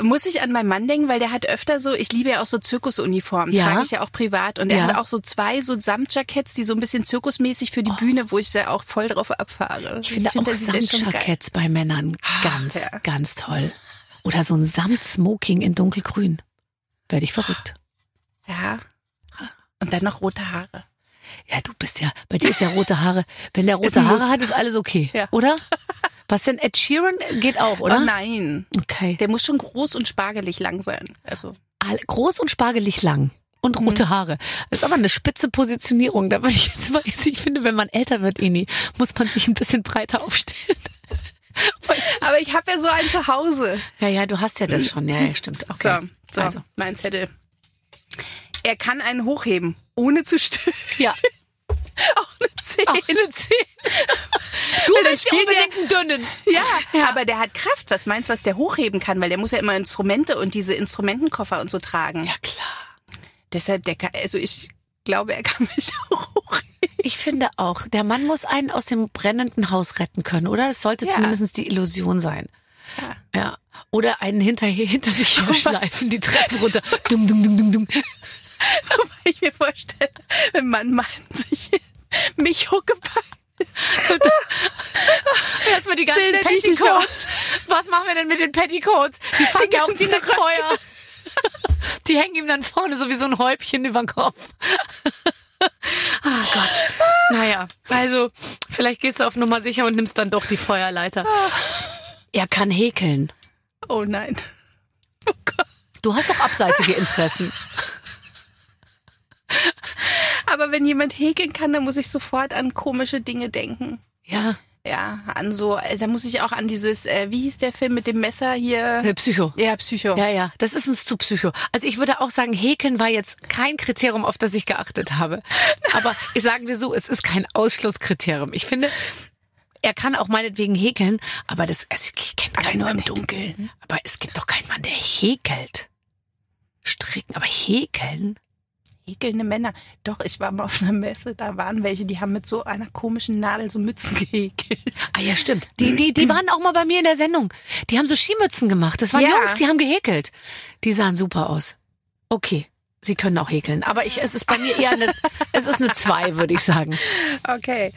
D: Muss ich an meinen Mann denken, weil der hat öfter so, ich liebe ja auch so Zirkusuniformen,
B: Ja.
D: trage ich ja auch privat. Und er
B: Ja.
D: hat auch so zwei so Samtjacketts, die so ein bisschen zirkusmäßig für die Bühne, wo ich ja auch voll drauf abfahre.
B: Ich finde
D: find,
B: auch. Samtjacketts bei Männern ganz,
D: ja.
B: ganz toll. Oder so ein Samtsmoking in dunkelgrün. Werde ich verrückt.
D: Ja. Und dann noch rote Haare.
B: Ja, du bist ja, bei dir ist ja rote Haare. Wenn der rote
D: ein
B: Haare
D: Muss.
B: hat, ist alles okay.
D: Ja.
B: Oder? Was denn? Ed Sheeran geht auch, oder?
D: Oh nein.
B: Okay.
D: Der muss schon groß und spargelig lang sein. Also.
B: Groß und spargelig lang. Und rote
D: Mhm.
B: Haare. Das ist aber eine spitze Positionierung. Da würde ich jetzt mal, ich finde, wenn man älter wird, Eni, muss man sich ein bisschen breiter aufstellen.
D: Aber ich habe ja so einen zu Hause.
B: Ja, ja, du hast ja das schon. Ja, ja, stimmt. Okay.
D: So, so
B: Also.
D: mein Zettel. Er kann einen hochheben, ohne zu stören.
B: Ja.
D: Auch eine 10.
B: Auch eine 10. Du
D: dann
B: willst ja
D: spielt
B: unbedingt einen dünnen.
D: Ja,
B: Ja.
D: aber der hat Kraft. Was meinst du, was der hochheben kann? Weil der muss ja immer Instrumente und diese Instrumentenkoffer und so tragen.
B: Ja, klar.
D: Deshalb, der kann, also ich glaube, er kann mich auch hochheben.
B: Ich finde auch, der Mann muss einen aus dem brennenden Haus retten können, oder? Es sollte
D: Ja.
B: zumindest die Illusion sein.
D: Ja.
B: Ja. Oder einen hinter, hinter sich herschleifen, die Treppen runter. Dum, dum, dum, dum, dum.
D: Weil ich mir vorstelle, wenn man meint sich mich huckepack.
B: Erstmal die ganzen
D: Bilder,
B: Petticoats. Was machen wir denn mit den Petticoats? Die fangen ja auch direkt. Feuer. Die hängen ihm dann vorne so wie so ein Häubchen über den Kopf. Ah Gott. Naja, also vielleicht gehst du auf Nummer sicher und nimmst dann doch die Feuerleiter. Er kann häkeln.
D: Oh nein. Oh Gott.
B: Du hast doch abseitige Interessen.
D: Aber wenn jemand häkeln kann, dann muss ich sofort an komische Dinge denken.
B: Ja,
D: Ja, an so, also da muss ich auch an dieses, äh, wie hieß der Film mit dem Messer hier?
B: äh, Psycho.
D: Ja, Psycho.
B: Ja, ja, das ist uns zu Psycho. Also ich würde auch sagen, Häkeln war jetzt kein Kriterium, auf das ich geachtet habe. Aber ich sagen wir so, es ist kein Ausschlusskriterium. Ich finde, er kann auch meinetwegen häkeln, aber das, also ich kenne keinen
D: nur im Dunkeln.
B: Aber es gibt doch keinen Mann, der häkelt. Stricken, aber häkeln?
D: Häkelnde Männer. Doch, ich war mal auf einer Messe, da waren welche, die haben mit so einer komischen Nadel so Mützen gehäkelt.
B: Ah ja, stimmt. Die, die, die waren auch mal bei mir in der Sendung. Die haben so Skimützen gemacht. Das waren
D: Ja.
B: Jungs, die haben gehäkelt. Die sahen super aus. Okay. Sie können auch häkeln. Aber ich, es ist bei mir eher eine, es ist eine zwei, würde ich sagen.
D: Okay.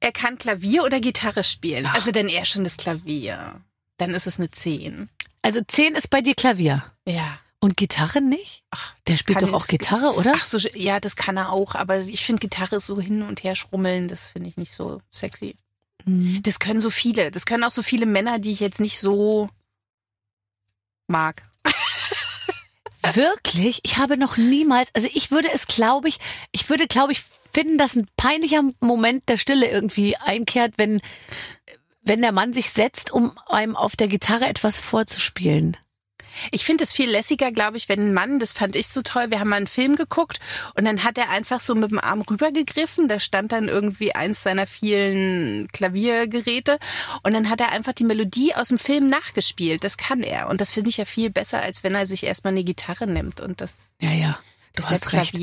D: Er kann Klavier oder Gitarre spielen. Also dann eher schon das Klavier. Dann ist es eine 10.
B: Also zehn ist bei dir Klavier.
D: Ja.
B: Und Gitarre nicht?
D: Ach,
B: Der spielt doch auch Gitarre, oder?
D: Ach so, ja, das kann er auch. Aber ich finde Gitarre ist so hin und her schrummeln, das finde ich nicht so sexy.
B: Mhm.
D: Das können so viele. Das können auch so viele Männer, die ich jetzt nicht so mag.
B: Wirklich? Ich habe noch niemals, also ich würde es, glaube ich, ich würde, glaube ich, finden, dass ein peinlicher Moment der Stille irgendwie einkehrt, wenn, wenn der Mann sich setzt, um einem auf der Gitarre etwas vorzuspielen.
D: Ich finde es viel lässiger, glaube ich, wenn ein Mann, das fand ich so toll, wir haben mal einen Film geguckt und dann hat er einfach so mit dem Arm rübergegriffen, da stand dann irgendwie eins seiner vielen Klaviergeräte und dann hat er einfach die Melodie aus dem Film nachgespielt. Das kann er und das finde ich ja viel besser, als wenn er sich erstmal eine Gitarre nimmt und das
B: Ja, ja. Du hast recht.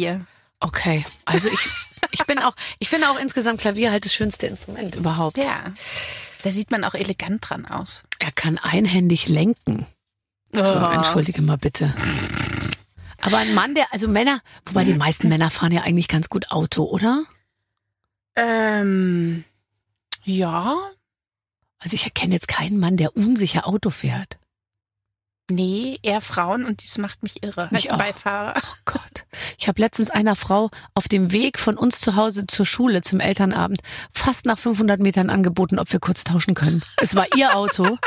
B: Okay. Also ich, ich bin auch, ich finde auch insgesamt Klavier halt das schönste Instrument überhaupt.
D: Ja, da sieht man auch elegant dran aus.
B: Er kann einhändig lenken. So,
D: Oh.
B: entschuldige mal bitte. Aber ein Mann, der, also Männer, wobei die meisten Männer fahren ja eigentlich ganz gut Auto, oder?
D: Ähm, ja,
B: Also ich erkenne jetzt keinen Mann, der unsicher Auto fährt.
D: Nee, eher Frauen und das macht mich irre
B: Mich
D: als
B: auch.
D: Beifahrer.
B: Oh Gott. Ich habe letztens einer Frau auf dem Weg von uns zu Hause zur Schule zum Elternabend fast nach 500 Metern angeboten, ob wir kurz tauschen können. Es war ihr Auto.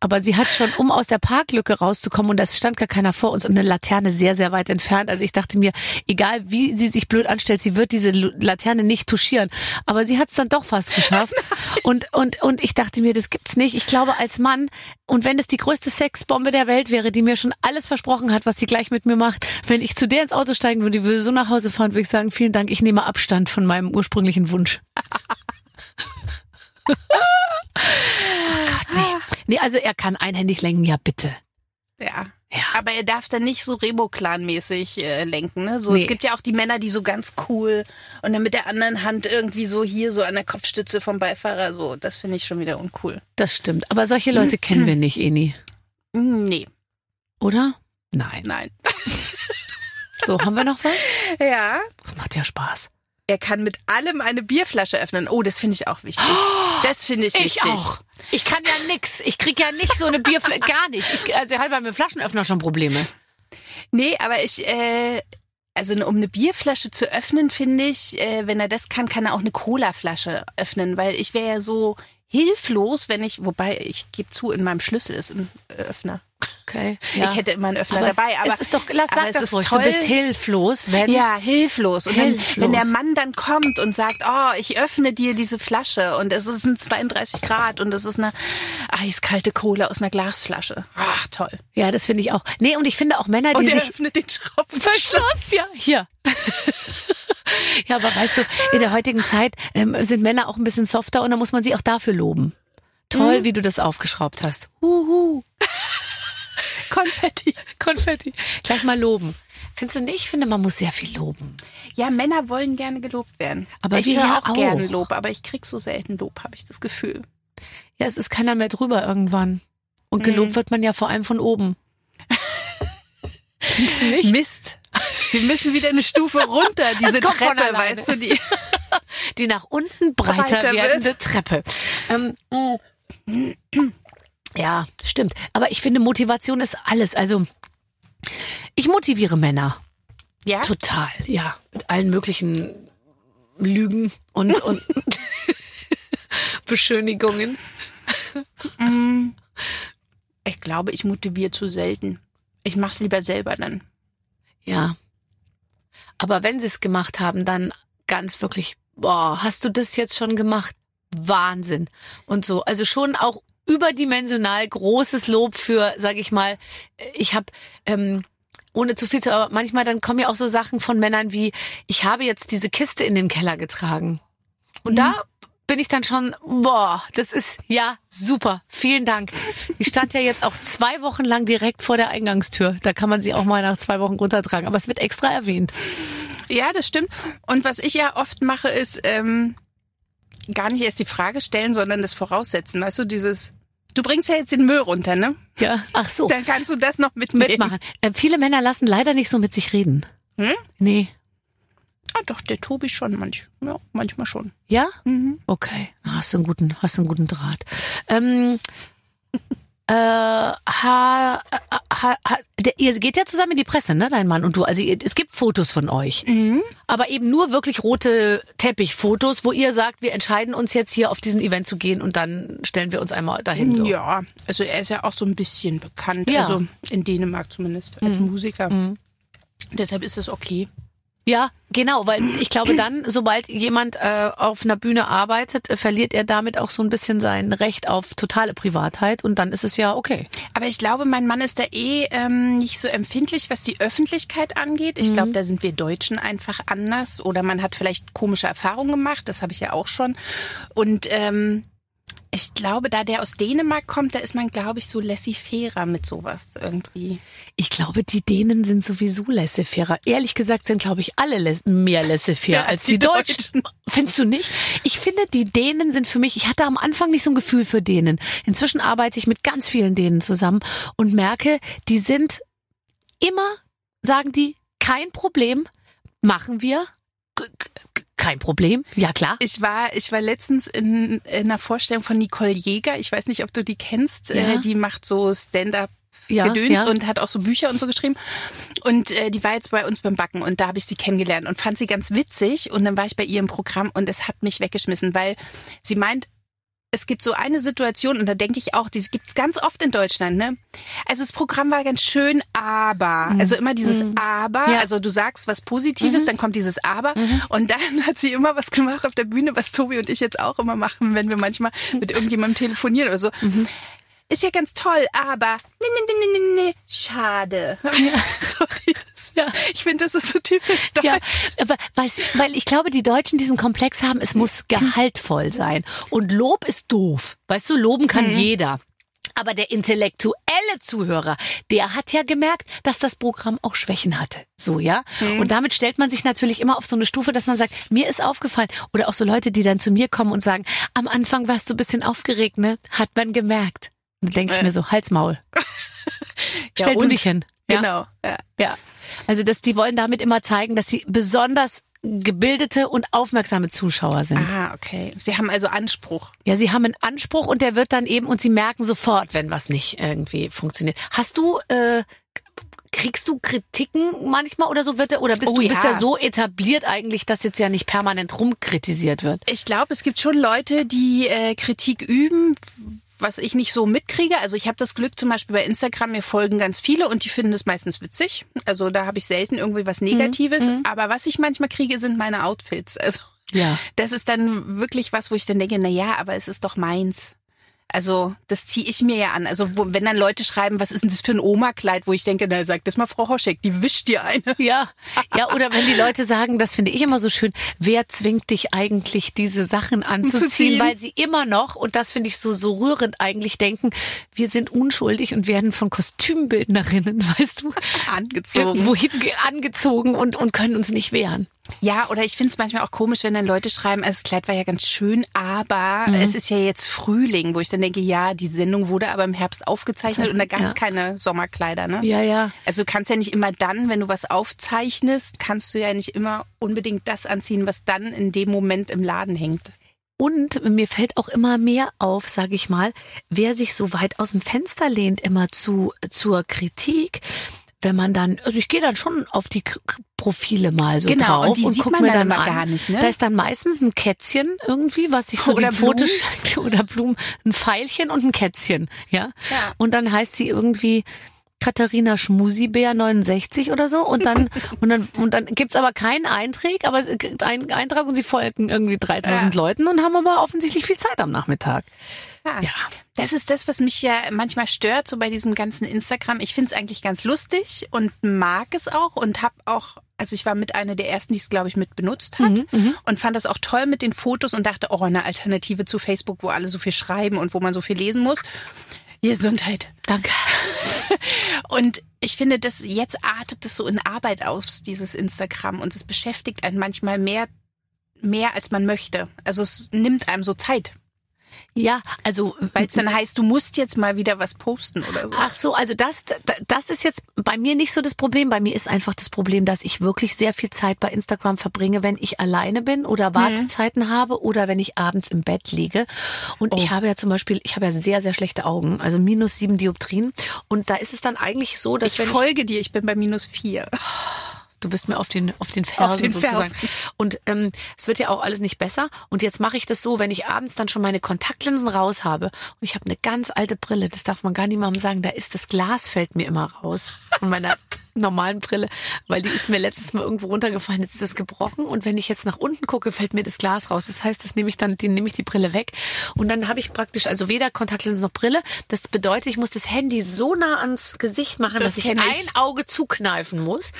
B: Aber sie hat schon, um aus der Parklücke rauszukommen, und es stand gar keiner vor uns und eine Laterne sehr, sehr weit entfernt. Also ich dachte mir, egal wie sie sich blöd anstellt, sie wird diese Laterne nicht touchieren. Aber sie hat es dann doch fast geschafft. Und, und, und ich dachte mir, das gibt's nicht. Ich glaube, als Mann, und wenn es die größte Sexbombe der Welt wäre, die mir schon alles versprochen hat, was sie gleich mit mir macht, wenn ich zu der ins Auto steigen würde, die würde so nach Hause fahren, würde ich sagen, vielen Dank, ich nehme Abstand von meinem ursprünglichen Wunsch. oh Gott, nee. Nee, also er kann einhändig lenken, ja bitte.
D: Ja.
B: Ja.
D: Aber er darf dann nicht so Remo-Clan-mäßig äh, lenken. Ne? So,
B: Nee.
D: Es gibt ja auch die Männer, die so ganz cool und dann mit der anderen Hand irgendwie so hier so an der Kopfstütze vom Beifahrer. So, das finde ich schon wieder uncool.
B: Das stimmt. Aber solche Leute kennen wir nicht, Eni.
D: Nee,
B: Oder? Nein.
D: nein.
B: So, haben wir noch was?
D: Ja.
B: Das macht ja Spaß.
D: Er kann mit allem eine Bierflasche öffnen. Oh, das finde ich auch wichtig. Das finde ich, wichtig.
B: Ich kann ja nix. Ich krieg ja nicht so eine Bierflasche, gar nicht. Ich, also ich habe ja mit dem Flaschenöffner schon Probleme.
D: Nee, aber ich, äh, also um eine Bierflasche zu öffnen, finde ich, äh, wenn er das kann, kann er auch eine Colaflasche öffnen, weil ich wäre ja so hilflos, wenn ich, wobei ich gebe zu, in meinem Schlüssel ist ein äh, Öffner.
B: Okay.
D: Ich hätte immer einen Öffner
B: aber
D: dabei,
B: es,
D: aber
B: es ist doch, lass sag
D: es
B: das
D: ist
B: ruhig.
D: toll.
B: Du bist hilflos, wenn
D: ja, hilflos. Und
B: Hilflos.
D: Wenn, wenn der Mann dann kommt und sagt, oh, ich öffne dir diese Flasche und es ist ein 32 Grad und es ist eine eiskalte Cola aus einer Glasflasche. Ach, toll.
B: Ja, das finde ich auch. Nee, und ich finde auch Männer, die
D: Und er
B: sich
D: öffnet den Schraubverschluss.
B: Verschluss, ja, hier. ja, aber weißt du, in der heutigen Zeit ähm, sind Männer auch ein bisschen softer und da muss man sie auch dafür loben. Toll, wie du das aufgeschraubt hast. Huhu.
D: Konfetti.
B: Konfetti. Gleich mal loben. Findest du nicht? Ich finde, man muss sehr viel loben.
D: Ja, Männer wollen gerne gelobt werden.
B: Aber
D: ich höre
B: ja
D: auch,
B: auch.
D: gerne Lob, aber ich krieg so selten Lob, habe ich das Gefühl.
B: Ja, es ist keiner mehr drüber irgendwann. Und gelobt wird man ja vor allem von oben. Findest du nicht?
D: Mist. Wir müssen wieder eine Stufe runter, diese Treppe, weißt du, die.
B: Die nach unten breiter,
D: Breiter wird.
B: werdende Treppe. Ähm, mm. ja, stimmt. Aber ich finde, Motivation ist alles. Also, ich motiviere Männer.
D: Ja?
B: Total, ja. Mit allen möglichen Lügen und, und Beschönigungen.
D: Mm. Ich glaube, ich motiviere zu selten. Ich mach's lieber selber dann.
B: Ja. Aber wenn sie es gemacht haben, dann ganz wirklich, boah, hast du das jetzt schon gemacht? Wahnsinn. Und so. Also schon auch überdimensional großes Lob für, sag ich mal, ich habe ähm, ohne zu viel zu, aber manchmal dann kommen ja auch so Sachen von Männern wie, ich habe jetzt diese Kiste in den Keller getragen. Und da bin ich dann schon, boah, das ist ja super. Vielen Dank. Die stand ja jetzt auch zwei Wochen lang direkt vor der Eingangstür. Da kann man sie auch mal nach zwei Wochen runtertragen. Aber es wird extra erwähnt.
D: Ja, das stimmt. Und was ich ja oft mache, ist ähm, gar nicht erst die Frage stellen, sondern das voraussetzen. Weißt du, dieses, du bringst ja jetzt den Müll runter, ne?
B: Ja, ach so.
D: Dann kannst du das noch mitnehmen.
B: Mitmachen. Äh, viele Männer lassen leider nicht so mit sich reden.
D: Hm?
B: Nee.
D: Ah, doch, der Tobi schon manch, ja, manchmal schon.
B: Ja?
D: Mhm.
B: Okay. Hast du einen guten, hast einen guten Draht. Ähm, äh, ha, ha, ha, der, ihr geht ja zusammen in die Presse, ne, dein Mann und du. Also es gibt Fotos von euch.
D: Mhm.
B: Aber eben nur wirklich rote Teppichfotos, wo ihr sagt, wir entscheiden uns jetzt hier auf diesen Event zu gehen und dann stellen wir uns einmal dahin. So.
D: Ja, also er ist ja auch so ein bisschen bekannt,
B: Ja.
D: also in Dänemark zumindest, als Musiker.
B: Mhm.
D: Deshalb ist das okay.
B: Ja, genau, weil ich glaube dann, sobald jemand äh, auf einer Bühne arbeitet, äh, verliert er damit auch so ein bisschen sein Recht auf totale Privatheit und dann ist es ja okay.
D: Aber ich glaube, mein Mann ist da eh ähm, nicht so empfindlich, was die Öffentlichkeit angeht. Ich glaube, da sind wir Deutschen einfach anders oder man hat vielleicht komische Erfahrungen gemacht, das habe ich ja auch schon. Und ähm, ich glaube, da der aus Dänemark kommt, da ist man, glaube ich, so laissez-fairer mit sowas irgendwie.
B: Ich glaube, die Dänen sind sowieso laissez-fairer. Ehrlich gesagt sind, glaube ich, alle mehr laissez-faire
D: Ja,
B: als die, Deutschen. Findest du nicht? Ich finde, die Dänen sind für mich, ich hatte am Anfang nicht so ein Gefühl für Dänen. Inzwischen arbeite ich mit ganz vielen Dänen zusammen und merke, die sind immer, sagen die, kein Problem, machen wir. Kein Problem, ja klar.
D: Ich war, ich war letztens in, in einer Vorstellung von Nicole Jäger. Ich weiß nicht, ob du die kennst.
B: Ja.
D: Äh, die macht so Stand-up
B: Ja,
D: Gedöns
B: ja.
D: und hat auch so Bücher und so geschrieben. Und äh, die war jetzt bei uns beim Backen und da habe ich sie kennengelernt und fand sie ganz witzig. Und dann war ich bei ihr im Programm und es hat mich weggeschmissen, weil sie meint, es gibt so eine Situation, und da denke ich auch, die gibt es ganz oft in Deutschland, ne? Also das Programm war ganz schön, aber, also immer dieses Aber,
B: Mhm. Ja. Mhm.
D: also du sagst was Positives, dann kommt dieses Aber und dann hat sie immer was gemacht auf der Bühne, was Tobi und ich jetzt auch immer machen, wenn wir manchmal mit irgendjemandem telefonieren oder so.
B: Mhm.
D: Ist ja ganz toll, aber nee, nee, nee, nee, nee, schade. so dieses,
B: Ja.
D: Ich finde, das ist so typisch deutsch.
B: Ja, aber weiß, weil ich glaube, die Deutschen diesen Komplex haben, es muss gehaltvoll sein. Und Lob ist doof. Weißt du, loben kann jeder. Aber der intellektuelle Zuhörer, der hat ja gemerkt, dass das Programm auch Schwächen hatte. So, ja? Und damit stellt man sich natürlich immer auf so eine Stufe, dass man sagt, mir ist aufgefallen. Oder auch so Leute, die dann zu mir kommen und sagen, am Anfang warst du ein bisschen aufgeregt, ne? Hat man gemerkt. Dann denke ich
D: Äh.
B: mir so, Halsmaul. Stell du
D: und?
B: dich hin. Ja?
D: Genau. Ja.
B: Ja. Also dass die wollen damit immer zeigen, dass sie besonders gebildete und aufmerksame Zuschauer sind.
D: Ah, okay. Sie haben also Anspruch.
B: Ja, sie haben einen Anspruch und der wird dann eben und sie merken sofort, wenn was nicht irgendwie funktioniert. Hast du äh, kriegst du Kritiken manchmal oder so wird der, oder bist
D: Oh
B: du bist
D: ja.
B: ja so etabliert eigentlich, dass jetzt ja nicht permanent rumkritisiert wird?
D: Ich glaube, es gibt schon Leute, die äh, Kritik üben, was ich nicht so mitkriege. Also ich habe das Glück zum Beispiel bei Instagram, mir folgen ganz viele und die finden das meistens witzig. Also da habe ich selten irgendwie was Negatives. Aber was ich manchmal kriege, sind meine Outfits. Also
B: Ja.
D: das ist dann wirklich was, wo ich dann denke, na ja, aber es ist doch meins. Also das ziehe ich mir ja an. Also wo, wenn dann Leute schreiben, was ist denn das für ein Oma-Kleid, wo ich denke, na sag das mal Frau Hoschek, die wischt dir eine.
B: Ja, ja, oder wenn die Leute sagen, das finde ich immer so schön, wer zwingt dich eigentlich, diese Sachen anzuziehen, weil sie immer noch, und das finde ich so, so rührend eigentlich denken, wir sind unschuldig und werden von Kostümbildnerinnen, weißt du,
D: Angezogen.
B: hinge- angezogen und, und können uns nicht wehren.
D: Ja, oder ich finde es manchmal auch komisch, wenn dann Leute schreiben, also das Kleid war ja ganz schön, aber es ist ja jetzt Frühling, wo ich dann denke, ja, die Sendung wurde aber im Herbst aufgezeichnet und da gab es
B: Ja.
D: keine Sommerkleider, ne?
B: Ja, ja.
D: Also du kannst ja nicht immer dann, wenn du was aufzeichnest, kannst du ja nicht immer unbedingt das anziehen, was dann in dem Moment im Laden hängt.
B: Und mir fällt auch immer mehr auf, sage ich mal, wer sich so weit aus dem Fenster lehnt, immer zu zur Kritik. Wenn man dann, also ich gehe dann schon auf die K Profile mal so
D: Genau,
B: drauf
D: und die sieht
B: guck
D: man
B: mir
D: dann
B: dann
D: gar nicht, ne?
B: Da ist dann meistens ein Kätzchen irgendwie, was sich so
D: Oder Blumen.
B: oder Blumen, ein Pfeilchen und ein Kätzchen, ja.
D: Ja.
B: Und dann heißt sie irgendwie Katharina Schmusibär 69 oder so und dann und dann und dann gibt's aber keinen Eintrag, aber es gibt einen Eintrag und sie folgen irgendwie 3000
D: Ja.
B: Leuten und haben aber offensichtlich viel Zeit am Nachmittag.
D: Ja.
B: Ja.
D: Das ist das, was mich ja manchmal stört, so bei diesem ganzen Instagram. Ich finde es eigentlich ganz lustig und mag es auch und habe auch, also ich war mit einer der ersten, die es, glaube ich, mit benutzt hat und fand das auch toll mit den Fotos und dachte, oh, eine Alternative zu Facebook, wo alle so viel schreiben und wo man so viel lesen muss. Gesundheit.
B: Danke.
D: Und ich finde, das jetzt artet das so in Arbeit aus, dieses Instagram. Und es beschäftigt einen manchmal mehr, mehr als man möchte. Also es nimmt einem so Zeit.
B: Ja, also
D: Weil es dann heißt, du musst jetzt mal wieder was posten oder so.
B: Ach so, also das, das ist jetzt bei mir nicht so das Problem. Bei mir ist einfach das Problem, dass ich wirklich sehr viel Zeit bei Instagram verbringe, wenn ich alleine bin oder Wartezeiten habe oder wenn ich abends im Bett liege. Und ich habe ja zum Beispiel, ich habe ja sehr, sehr schlechte Augen, also minus sieben Dioptrien. Und da ist es dann eigentlich so, dass
D: Ich
B: wenn ich
D: folge dir, ich bin bei minus vier.
B: Du bist mir auf den auf den Fersen
D: den
B: sozusagen.
D: Fersen.
B: Und ähm, es wird ja auch alles nicht besser. Und jetzt mache ich das so, wenn ich abends dann schon meine Kontaktlinsen raus habe und ich habe eine ganz alte Brille, das darf man gar niemandem sagen, da ist das Glas fällt mir immer raus von meiner normalen Brille, weil die ist mir letztes Mal irgendwo runtergefallen, jetzt ist das gebrochen und wenn ich jetzt nach unten gucke, fällt mir das Glas raus. Das heißt, das nehme ich dann, die nehme ich die Brille weg und dann habe ich praktisch also weder Kontaktlinsen noch Brille. Das bedeutet, ich muss das Handy so nah ans Gesicht machen,
D: Das
B: dass ich ein
D: ich.
B: Auge zukneifen muss.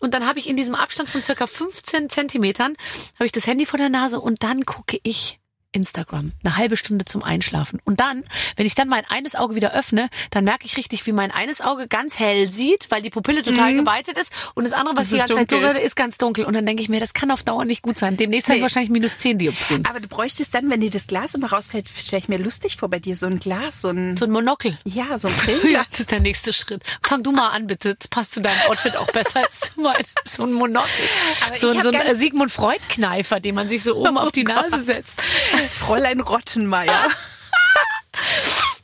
B: Und dann habe ich in diesem Abstand von circa 15 Zentimetern habe ich das Handy vor der Nase und dann gucke ich Instagram. Eine halbe Stunde zum Einschlafen. Und dann, wenn ich dann mein eines Auge wieder öffne, dann merke ich richtig, wie mein eines Auge ganz hell sieht, weil die Pupille total geweitet ist und das andere, was
D: Mhm.
B: die
D: Das ist
B: ganze Zeit
D: dunkel.
B: ist ganz dunkel. Und dann denke ich mir, das kann auf Dauer nicht gut sein. Demnächst habe ich
D: Nee.
B: wahrscheinlich minus 10 Dioptrien.
D: Aber du bräuchtest dann, wenn dir das Glas immer rausfällt, stelle ich mir lustig vor bei dir, so ein Glas, so ein,
B: So ein Monokel.
D: ja, so ein
B: Ja,
D: Brillenglas.
B: das ist der nächste Schritt. Fang du mal an, bitte. Das passt zu deinem Outfit auch besser als zu meinem. So ein Monokel.
D: Aber
B: So, so ein Sigmund Freud-Kneifer, den man sich so oben
D: Oh
B: auf die Nase
D: Gott.
B: setzt.
D: Fräulein Rottenmeier.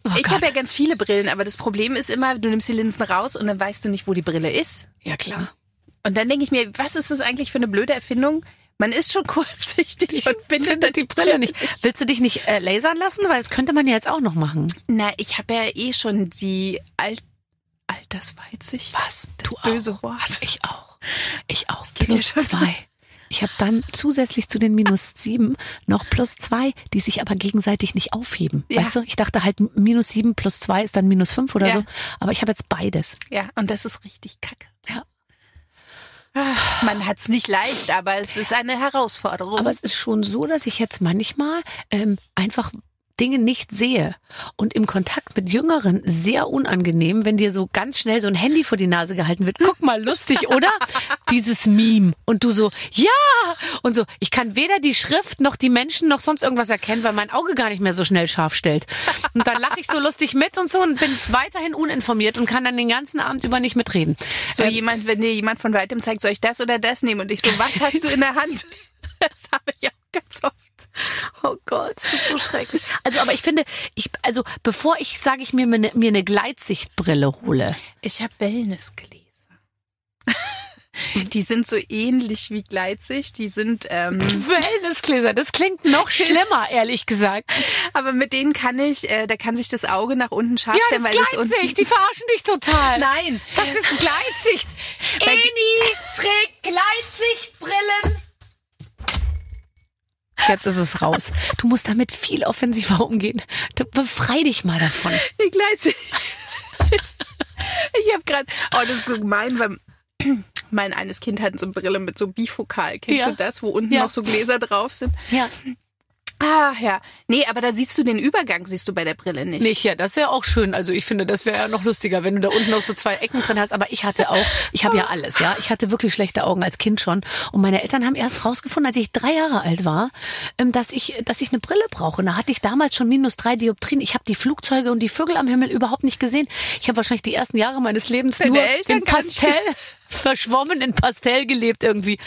B: Oh
D: ich habe ja ganz viele Brillen, aber das Problem ist immer, du nimmst die Linsen raus und dann weißt du nicht, wo die Brille ist.
B: Ja, klar.
D: Und dann denke ich mir, was ist das eigentlich für eine blöde Erfindung? Man ist schon kurzsichtig und findet dann
B: die Brille nicht. Willst du dich nicht äh, lasern lassen? Weil das könnte man ja jetzt auch noch machen.
D: Na, ich habe ja eh schon die Al Altersweitsicht.
B: Was?
D: Das
B: Du
D: böse
B: auch?
D: Wort.
B: Ich auch. Ich auch.
D: geht ja
B: Plus
D: schon.
B: zwei. Ich habe dann zusätzlich zu den minus sieben noch plus zwei, die sich aber gegenseitig nicht aufheben.
D: Ja.
B: Weißt du? Ich dachte halt minus sieben plus zwei ist dann minus fünf oder
D: Ja.
B: so. Aber ich habe jetzt beides.
D: Ja, und das ist richtig kacke.
B: Ja.
D: Ah, Man hat's nicht leicht, aber es ist eine Herausforderung.
B: Aber es ist schon so, dass ich jetzt manchmal ähm, einfach Dinge nicht sehe und im Kontakt mit Jüngeren sehr unangenehm, wenn dir so ganz schnell so ein Handy vor die Nase gehalten wird. Guck mal, lustig, oder? Dieses Meme. Und du so, ja! Und so, ich kann weder die Schrift noch die Menschen noch sonst irgendwas erkennen, weil mein Auge gar nicht mehr so schnell scharf stellt. Und dann lache ich so lustig mit und so und bin weiterhin uninformiert und kann dann den ganzen Abend über nicht mitreden.
D: so
B: Ähm,
D: jemand, wenn dir jemand von weitem zeigt, soll ich das oder das nehmen? Und ich so, was hast du in der Hand? Das habe ich auch ganz oft.
B: Oh Gott, das ist so schrecklich. Also, aber ich finde, ich, also bevor ich, sage ich mir, mir eine, mir eine Gleitsichtbrille hole.
D: Ich habe Wellnessgläser. Die sind so ähnlich wie Gleitsicht. Die sind, ähm,
B: Wellnessgläser, das klingt noch schlimmer, ehrlich gesagt.
D: aber mit denen kann ich, äh, da kann sich das Auge nach unten scharf stellen, weil es unten.
B: die verarschen dich total.
D: Nein,
B: Das ist Gleitsicht. Eni trägt Gleitsichtbrillen. Jetzt ist es raus. Du musst damit viel offensiver umgehen. Befrei dich mal davon.
D: die Gleitsicht. ich habe gerade, oh, das ist so gemein, weil mein eines Kind hat so eine Brille mit so Bifokal. Kennst
B: Ja.
D: du das, wo unten
B: Ja.
D: noch so Gläser drauf sind?
B: Ja.
D: Ah, ja. Nee, aber da siehst du den Übergang, siehst du bei der Brille nicht.
B: Nicht, ja, das ist ja auch schön. Also ich finde, das wäre ja noch lustiger, wenn du da unten noch so zwei Ecken drin hast. Aber ich hatte auch, ich habe ja alles, ja. Ich hatte wirklich schlechte Augen als Kind schon. Und meine Eltern haben erst rausgefunden, als ich drei Jahre alt war, ähm, dass ich, dass ich eine Brille brauche. Und da hatte ich damals schon minus drei Dioptrien. Ich habe die Flugzeuge und die Vögel am Himmel überhaupt nicht gesehen. Ich habe wahrscheinlich die ersten Jahre meines Lebens
D: Deine
B: nur
D: Eltern
B: in. Pastell verschwommen in Pastell gelebt irgendwie.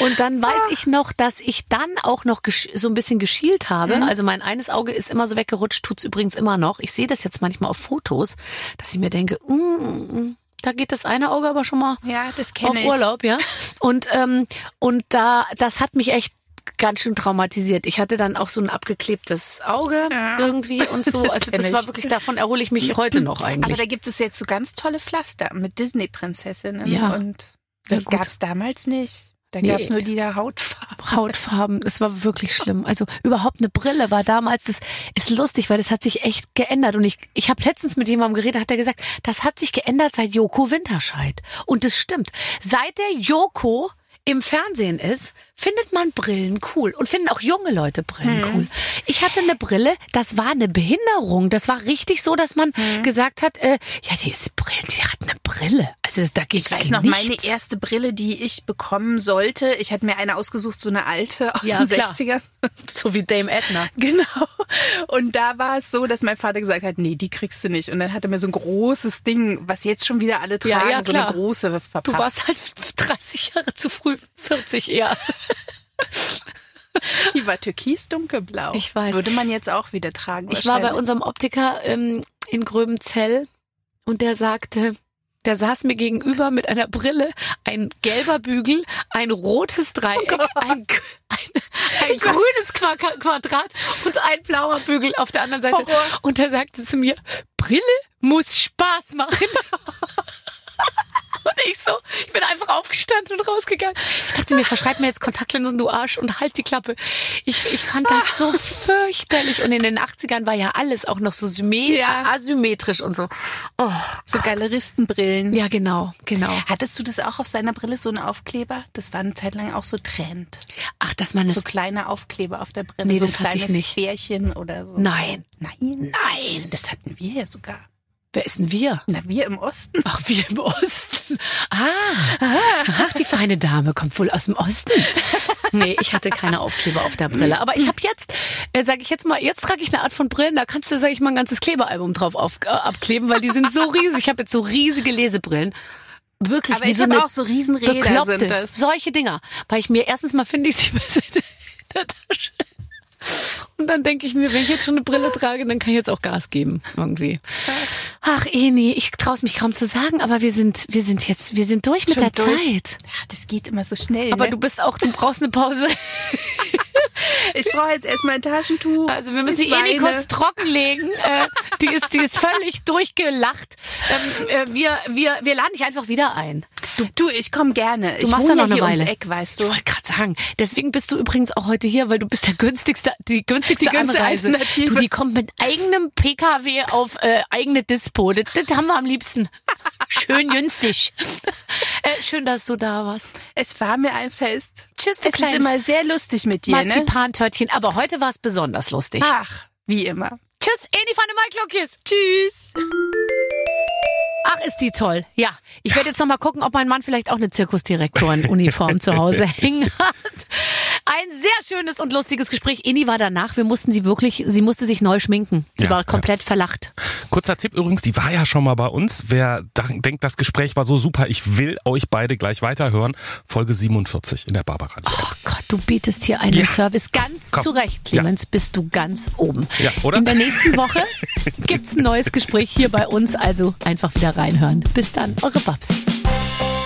B: Und dann weiß ich noch, dass ich dann auch noch so ein bisschen geschielt habe. Also mein eines Auge ist immer so weggerutscht, tut's übrigens immer noch. Ich sehe das jetzt manchmal auf Fotos, dass ich mir denke, mm, mm, da geht das eine Auge aber schon mal
D: Ja, das
B: auf
D: ich.
B: Urlaub, ja. Und ähm, und da das hat mich echt ganz schön traumatisiert. Ich hatte dann auch so ein abgeklebtes Auge
D: Ja.
B: irgendwie und so.
D: Das
B: Also das war
D: ich.
B: wirklich davon erhole ich mich heute noch
D: Aber
B: eigentlich.
D: da gibt es jetzt so ganz tolle Pflaster mit Disney-Prinzessinnen.
B: Ja.
D: Und
B: Ja,
D: das
B: gut.
D: gab's damals nicht. Da
B: Nee.
D: gab's nur die der Hautfarbe.
B: Hautfarben, es war wirklich schlimm. Also überhaupt eine Brille war damals, das ist lustig, weil das hat sich echt geändert. Und ich, ich habe letztens mit jemandem geredet, hat er gesagt, das hat sich geändert seit Joko Winterscheid. Und das stimmt. Seit der Joko im Fernsehen ist, findet man Brillen cool und finden auch junge Leute Brillen
D: Hm.
B: cool. Ich hatte eine Brille, das war eine Behinderung. Das war richtig so, dass man
D: Hm.
B: gesagt hat, äh, ja, die ist Brille, die hat eine Brille. Also da geht
D: Ich weiß noch,
B: nichts.
D: meine erste Brille, die ich bekommen sollte, ich hatte mir eine ausgesucht, so eine alte aus
B: Ja,
D: den
B: klar.
D: 60ern.
B: so wie Dame Edna.
D: Genau. Und da war es so, dass mein Vater gesagt hat, nee, die kriegst du nicht. Und dann hat er mir so ein großes Ding, was jetzt schon wieder alle
B: Ja,
D: tragen,
B: ja,
D: so eine große verpasst.
B: Du warst halt 30 Jahre zu früh, 40 eher.
D: Die war türkis dunkelblau.
B: Ich weiß.
D: Würde man jetzt auch wieder tragen.
B: Ich war bei unserem Optiker ähm, in Gröbenzell und der sagte, der saß mir gegenüber mit einer Brille, ein gelber Bügel, ein rotes Dreieck, ein, ein, ein grünes Qua Quadrat und ein blauer Bügel auf der anderen Seite.
D: Horror.
B: Und er sagte zu mir, Brille muss Spaß machen. Und ich so, ich bin einfach aufgestanden und rausgegangen. Ich dachte mir, verschreib mir jetzt Kontaktlinsen, du Arsch, und halt die Klappe. Ich, ich fand das so fürchterlich. Und in den 80ern war ja alles auch noch so
D: Ja.
B: asymmetrisch und so. Oh,
D: so Galeristenbrillen.
B: ja, genau, genau.
D: Hattest du das auch auf seiner Brille, so einen Aufkleber? Das war eine Zeit lang auch so Trend.
B: Ach, dass man.
D: So kleine Aufkleber auf der Brille,
B: Nee,
D: so ein
B: das hatte ich
D: kleines
B: nicht.
D: Bärchen oder so.
B: Nein,
D: Nein.
B: nein.
D: Das hatten wir ja sogar.
B: Wer ist denn wir?
D: Na, wir im Osten.
B: Ach, wir im Osten. Ah, ach, die feine Dame kommt wohl aus dem Osten. Nee, ich hatte keine Aufkleber auf der Brille. Aber ich habe jetzt, äh, sage ich jetzt mal, jetzt trage ich eine Art von Brillen, da kannst du, sag ich mal, ein ganzes Klebealbum drauf auf, äh, abkleben, weil die sind so riesig. Ich habe jetzt so riesige Lesebrillen. Wirklich,
D: Aber
B: wie
D: ich
B: so
D: habe auch so Riesenräder
B: bekloppte,
D: sind das.
B: solche Dinger. Weil ich mir, erstens mal finde ich sie besser in der Tasche. Und dann denke ich mir, wenn ich jetzt schon eine Brille trage, dann kann ich jetzt auch Gas geben irgendwie. Ach, Eni, ich traue es mich kaum zu sagen, aber wir sind, wir sind jetzt, wir sind durch mit
D: Schon
B: der
D: durch?
B: Zeit.
D: Ach, das geht immer so schnell.
B: Aber
D: ne?
B: du bist auch, du brauchst eine Pause.
D: ich brauche jetzt erstmal ein Taschentuch.
B: Also wir müssen die Eni kurz trockenlegen. Äh, die ist, die ist völlig durchgelacht. Ähm, äh, wir, wir, wir laden dich einfach wieder ein.
D: Du, ich komme gerne. ich
B: machst
D: wohne
B: ja noch eine
D: hier
B: Weile.
D: ums Eck, weißt du.
B: Ich wollte gerade sagen, deswegen bist du übrigens auch heute hier, weil du bist der günstigste, die günstigste
D: Die
B: Anreise. Du, die kommt mit eigenem PKW auf äh, eigene Dispo. Das, das haben wir am liebsten. Schön günstig. äh, schön, dass du da warst.
D: Es war mir ein Fest.
B: Tschüss, du
D: Es ist
B: kleines
D: immer sehr lustig mit dir, ne?
B: Marzipantörtchen. Aber heute war es besonders lustig.
D: Ach, wie immer.
B: Tschüss, Eni von der Maiklokis.
D: Tschüss.
B: Ach, ist die toll. Ja, ich werde jetzt noch mal gucken, ob mein Mann vielleicht auch eine Zirkusdirektorenuniform zu Hause hängen hat. Ein sehr schönes und lustiges Gespräch. Inni war danach. Wir mussten sie wirklich, sie musste sich neu schminken. Sie
C: Ja,
B: war komplett verlacht.
C: Kurzer Tipp übrigens, die war ja schon mal bei uns. Wer denkt, das Gespräch war so super, ich will euch beide gleich weiterhören. Folge 47 in der Barbara.
B: Oh Gott, du bietest hier einen
C: Ja.
B: Service ganz
C: Komm.
B: zurecht, Clemens. Bist du ganz oben.
C: Ja, oder?
B: In der nächsten Woche gibt's ein neues Gespräch hier bei uns. Also einfach wieder reinhören. Bis dann, eure Babs.